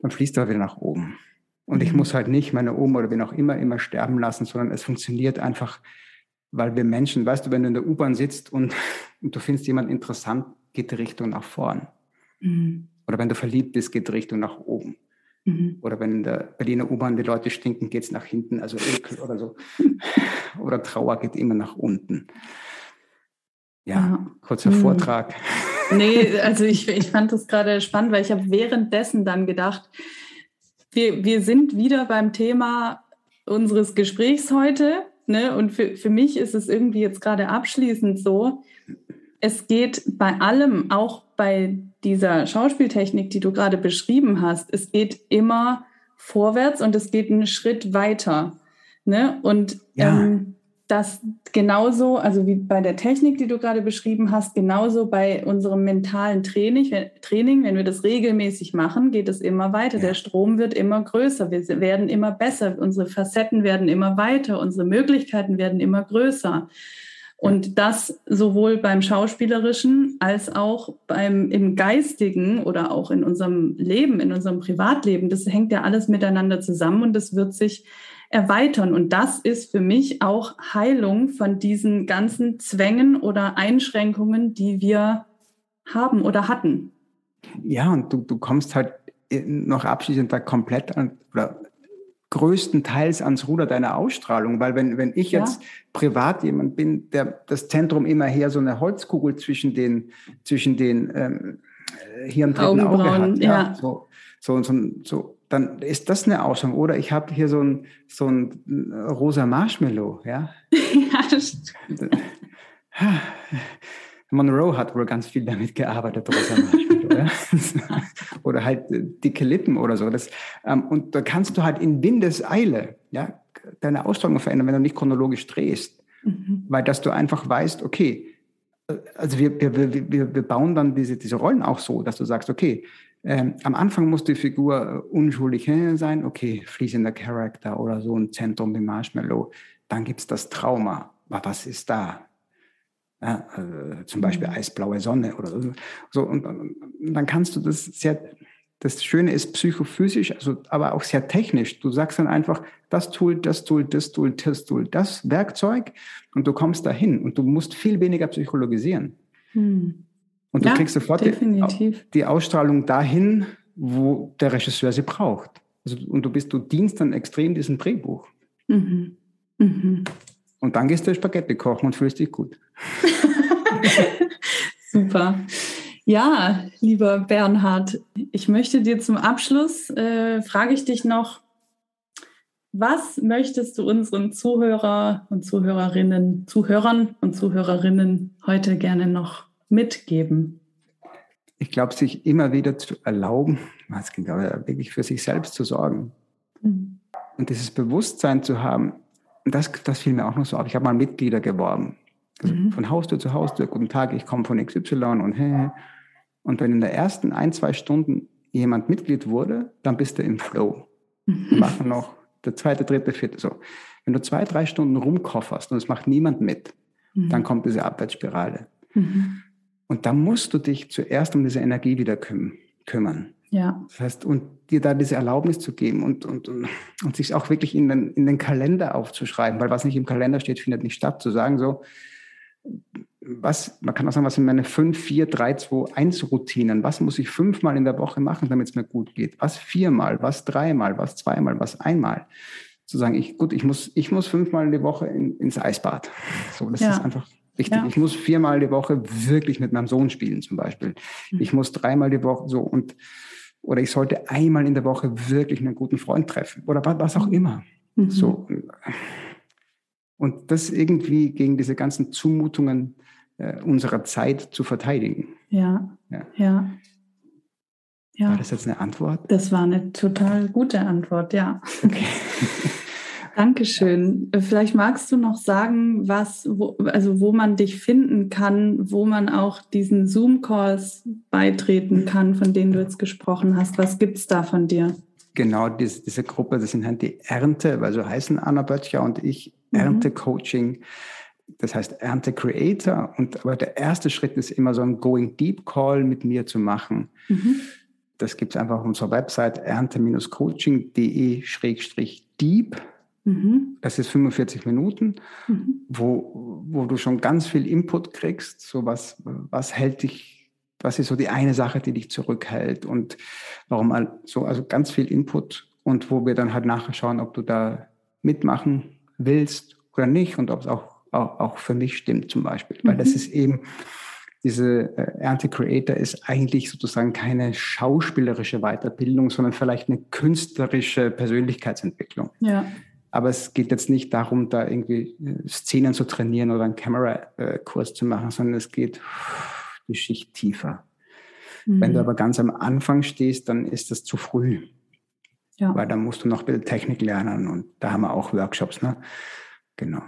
Dann fließt er wieder nach oben. Und ich mhm. muss halt nicht meine Oma oder wen auch immer immer sterben lassen, sondern es funktioniert einfach, weil wir Menschen, weißt du, wenn du in der U-Bahn sitzt und, und du findest jemanden interessant, geht die Richtung nach vorn. Mhm. Oder wenn du verliebt bist, geht die Richtung nach oben. Mhm. Oder wenn in der Berliner U-Bahn die Leute stinken, geht es nach hinten, also Ekel oder so. oder Trauer geht immer nach unten. Ja, ja. kurzer mhm. Vortrag.
Nee, also ich, ich fand das gerade spannend, weil ich habe währenddessen dann gedacht, wir, wir sind wieder beim Thema unseres Gesprächs heute. Ne? Und für, für mich ist es irgendwie jetzt gerade abschließend so, es geht bei allem, auch bei dieser Schauspieltechnik, die du gerade beschrieben hast, es geht immer vorwärts und es geht einen Schritt weiter. Ne? Und ja. ähm, das genauso, also wie bei der Technik, die du gerade beschrieben hast, genauso bei unserem mentalen Training, Training, wenn wir das regelmäßig machen, geht es immer weiter. Ja. Der Strom wird immer größer, wir werden immer besser, unsere Facetten werden immer weiter, unsere Möglichkeiten werden immer größer. Und das sowohl beim Schauspielerischen als auch beim im Geistigen oder auch in unserem Leben, in unserem Privatleben, das hängt ja alles miteinander zusammen und das wird sich erweitern. Und das ist für mich auch Heilung von diesen ganzen Zwängen oder Einschränkungen, die wir haben oder hatten.
Ja, und du, du kommst halt noch abschließend da komplett an, oder größtenteils ans Ruder deiner Ausstrahlung, weil wenn, wenn ich jetzt ja. privat jemand bin, der das Zentrum immer her so eine Holzkugel zwischen den, zwischen den ähm, hier im dritten Auge hat, ja, ja. So, so, so, so dann ist das eine Ausschau. Oder ich habe hier so ein, so ein rosa Marshmallow, ja? ja, das. Monroe hat wohl ganz viel damit gearbeitet, ja? oder halt äh, dicke Lippen oder so. Das, ähm, und da kannst du halt in Windeseile ja, deine Ausstrahlung verändern, wenn du nicht chronologisch drehst. Mhm. Weil dass du einfach weißt, okay, also wir, wir, wir, wir bauen dann diese, diese Rollen auch so, dass du sagst, okay, ähm, am Anfang muss die Figur unschuldig sein, okay, fließender Charakter oder so ein Zentrum wie Marshmallow. Dann gibt es das Trauma. Aber was ist da? Ja, äh, zum Beispiel mhm. eisblaue Sonne oder so. so und, und, dann kannst du das sehr, das Schöne ist psychophysisch, also, aber auch sehr technisch. Du sagst dann einfach, das Tool, das Tool, das Tool, das Tool, das Werkzeug und du kommst dahin und du musst viel weniger psychologisieren. Hm. Und du ja, kriegst sofort die, die, Ausstrahlung dahin, wo der Regisseur sie braucht. Also, und du bist, du dienst dann extrem diesem Drehbuch. Mhm. Mhm. Und dann gehst du Spaghetti kochen und fühlst dich gut.
Super. Ja, lieber Bernhard, ich möchte dir zum Abschluss, äh, frage ich dich noch, was möchtest du unseren Zuhörer und Zuhörerinnen, Zuhörern und Zuhörerinnen heute gerne noch mitgeben?
Ich glaube, sich immer wieder zu erlauben, was genau, wirklich für sich selbst zu sorgen. Mhm. Und dieses Bewusstsein zu haben, das, das fiel mir auch noch so auf. Ich habe mal Mitglieder geworben. Also mhm. Von Haustür zu Haustür, guten Tag, ich komme von XY und hey, und wenn in der ersten ein, zwei Stunden jemand Mitglied wurde, dann bist du im Flow. Mhm. Wir machen noch der zweite, dritte, vierte, so. Wenn du zwei, drei Stunden rumkofferst und es macht niemand mit, mhm. dann kommt diese Abwärtsspirale. Mhm. Und da musst du dich zuerst um diese Energie wieder küm kümmern. Ja. Das heißt, und dir da diese Erlaubnis zu geben und, und, und, und sich auch wirklich in den, in den Kalender aufzuschreiben, weil was nicht im Kalender steht, findet nicht statt. Zu sagen so, was, man kann auch sagen, was sind meine 5, 4, 3, 2, 1 Routinen? Was muss ich fünfmal in der Woche machen, damit es mir gut geht? Was viermal, was dreimal, was zweimal, was einmal? Zu sagen, ich, gut, ich muss, ich muss fünfmal in die Woche in, ins Eisbad. So, das ja. ist einfach wichtig. Ja. Ich muss viermal die Woche wirklich mit meinem Sohn spielen, zum Beispiel. Mhm. Ich muss dreimal die Woche so und, oder ich sollte einmal in der Woche wirklich einen guten Freund treffen oder was, auch mhm. immer. Mhm. So. Und das irgendwie gegen diese ganzen Zumutungen äh, unserer Zeit zu verteidigen.
Ja, ja. ja.
ja. War das jetzt eine Antwort?
Das war eine total gute Antwort, ja. Okay. Dankeschön. Vielleicht magst du noch sagen, was, wo, also wo man dich finden kann, wo man auch diesen Zoom-Calls beitreten kann, von denen du jetzt gesprochen hast. Was gibt es da von dir?
Genau, diese, diese Gruppe, das sind halt die Ernte, weil so heißen Anna Böttcher und ich, mhm. Ernte-Coaching. Das heißt Ernte Creator. Und aber der erste Schritt ist immer so ein Going Deep Call mit mir zu machen. Mhm. Das gibt es einfach auf unserer Website ernte-coaching.de-deep. Mhm. Das ist 45 Minuten, mhm. wo, wo du schon ganz viel Input kriegst. So was, was hält dich, was ist so die eine Sache, die dich zurückhält und warum so, also ganz viel Input und wo wir dann halt nachher schauen, ob du da mitmachen willst oder nicht und ob es auch, auch, auch für mich stimmt zum Beispiel. Weil das mhm. ist eben, diese äh, Ernte-Creator ist eigentlich sozusagen keine schauspielerische Weiterbildung, sondern vielleicht eine künstlerische Persönlichkeitsentwicklung. Ja. Aber es geht jetzt nicht darum, da irgendwie äh, Szenen zu trainieren oder einen Kamerakurs zu machen, sondern es geht die Schicht tiefer. Mhm. Wenn du aber ganz am Anfang stehst, dann ist das zu früh. Ja. Weil da musst du noch ein bisschen Technik lernen und da haben wir auch Workshops. Ne? Genau.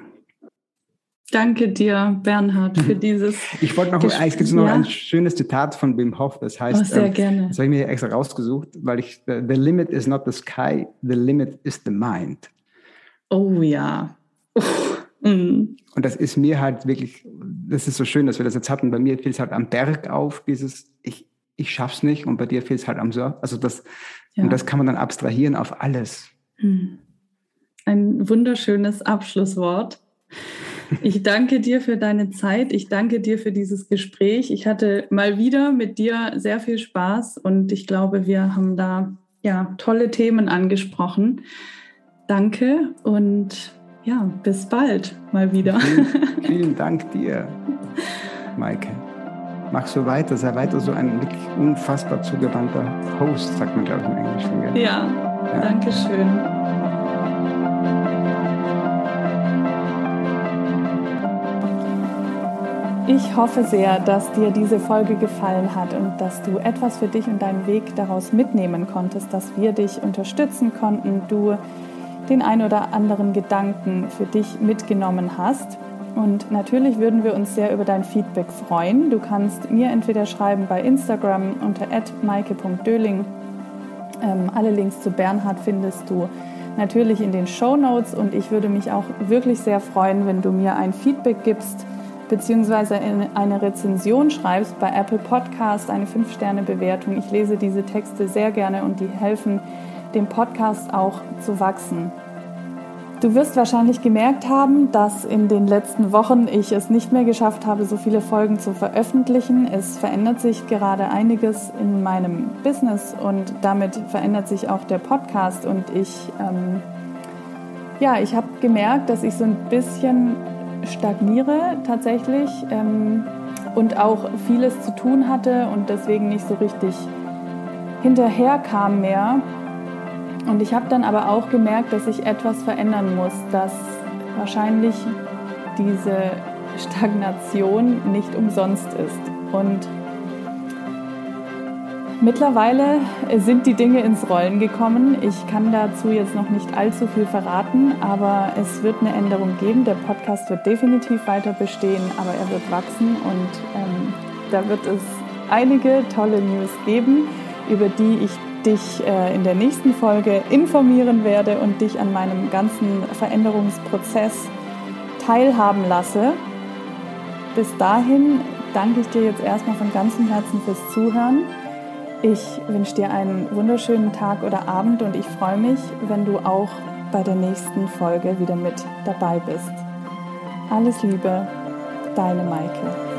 Danke dir, Bernhard, für mhm. dieses.
Ich wollte noch, es gibt noch ja. ein schönes Zitat von Wim Hof, das heißt, oh,
sehr ähm, gerne.
das habe ich mir extra rausgesucht, weil ich, the limit is not the sky, the limit is the mind.
Oh ja.
Mm. Und das ist mir halt wirklich, das ist so schön, dass wir das jetzt hatten. Bei mir fiel es halt am Berg auf, dieses, ich, ich schaff's nicht und bei dir fiel es halt am Surf. Also das, ja. Und das kann man dann abstrahieren auf alles. Hm.
Ein wunderschönes Abschlusswort. Ich danke dir für deine Zeit. Ich danke dir für dieses Gespräch. Ich hatte mal wieder mit dir sehr viel Spaß und ich glaube, wir haben da ja tolle Themen angesprochen. Danke und ja, bis bald mal wieder.
Vielen, vielen Dank dir, Maike mach so weiter, sei weiter so ein wirklich unfassbar zugewandter Host, sagt man, glaube ich, im Englischen.
Gell? Ja, ja, danke schön. Ich hoffe sehr, dass dir diese Folge gefallen hat und dass du etwas für dich und deinen Weg daraus mitnehmen konntest, dass wir dich unterstützen konnten, du den ein oder anderen Gedanken für dich mitgenommen hast. Und natürlich würden wir uns sehr über dein Feedback freuen. Du kannst mir entweder schreiben bei Instagram unter maike.döling. Ähm, alle Links zu Bernhard findest du natürlich in den Show Notes und ich würde mich auch wirklich sehr freuen, wenn du mir ein Feedback gibst beziehungsweise eine Rezension schreibst bei Apple Podcast, eine 5-Sterne-Bewertung. Ich lese diese Texte sehr gerne und die helfen dem Podcast auch zu wachsen. Du wirst wahrscheinlich gemerkt haben, dass in den letzten Wochen ich es nicht mehr geschafft habe, so viele Folgen zu veröffentlichen. Es verändert sich gerade einiges in meinem Business und damit verändert sich auch der Podcast. Und ich, ähm, ja, ich habe gemerkt, dass ich so ein bisschen stagniere tatsächlich ähm, und auch vieles zu tun hatte und deswegen nicht so richtig hinterher kam mehr. Und ich habe dann aber auch gemerkt, dass ich etwas verändern muss, dass wahrscheinlich diese Stagnation nicht umsonst ist. Und mittlerweile sind die Dinge ins Rollen gekommen. Ich kann dazu jetzt noch nicht allzu viel verraten, aber es wird eine Änderung geben. Der Podcast wird definitiv weiter bestehen, aber er wird wachsen und ähm, da wird es einige tolle News geben, über die ich dich äh, in der nächsten Folge informieren werde und dich an meinem ganzen Veränderungsprozess teilhaben lasse. Bis dahin danke ich dir jetzt erstmal von ganzem Herzen fürs Zuhören. Ich wünsche dir einen wunderschönen Tag oder Abend und ich freue mich, wenn du auch bei der nächsten Folge wieder mit dabei bist. Alles Liebe, deine Maike.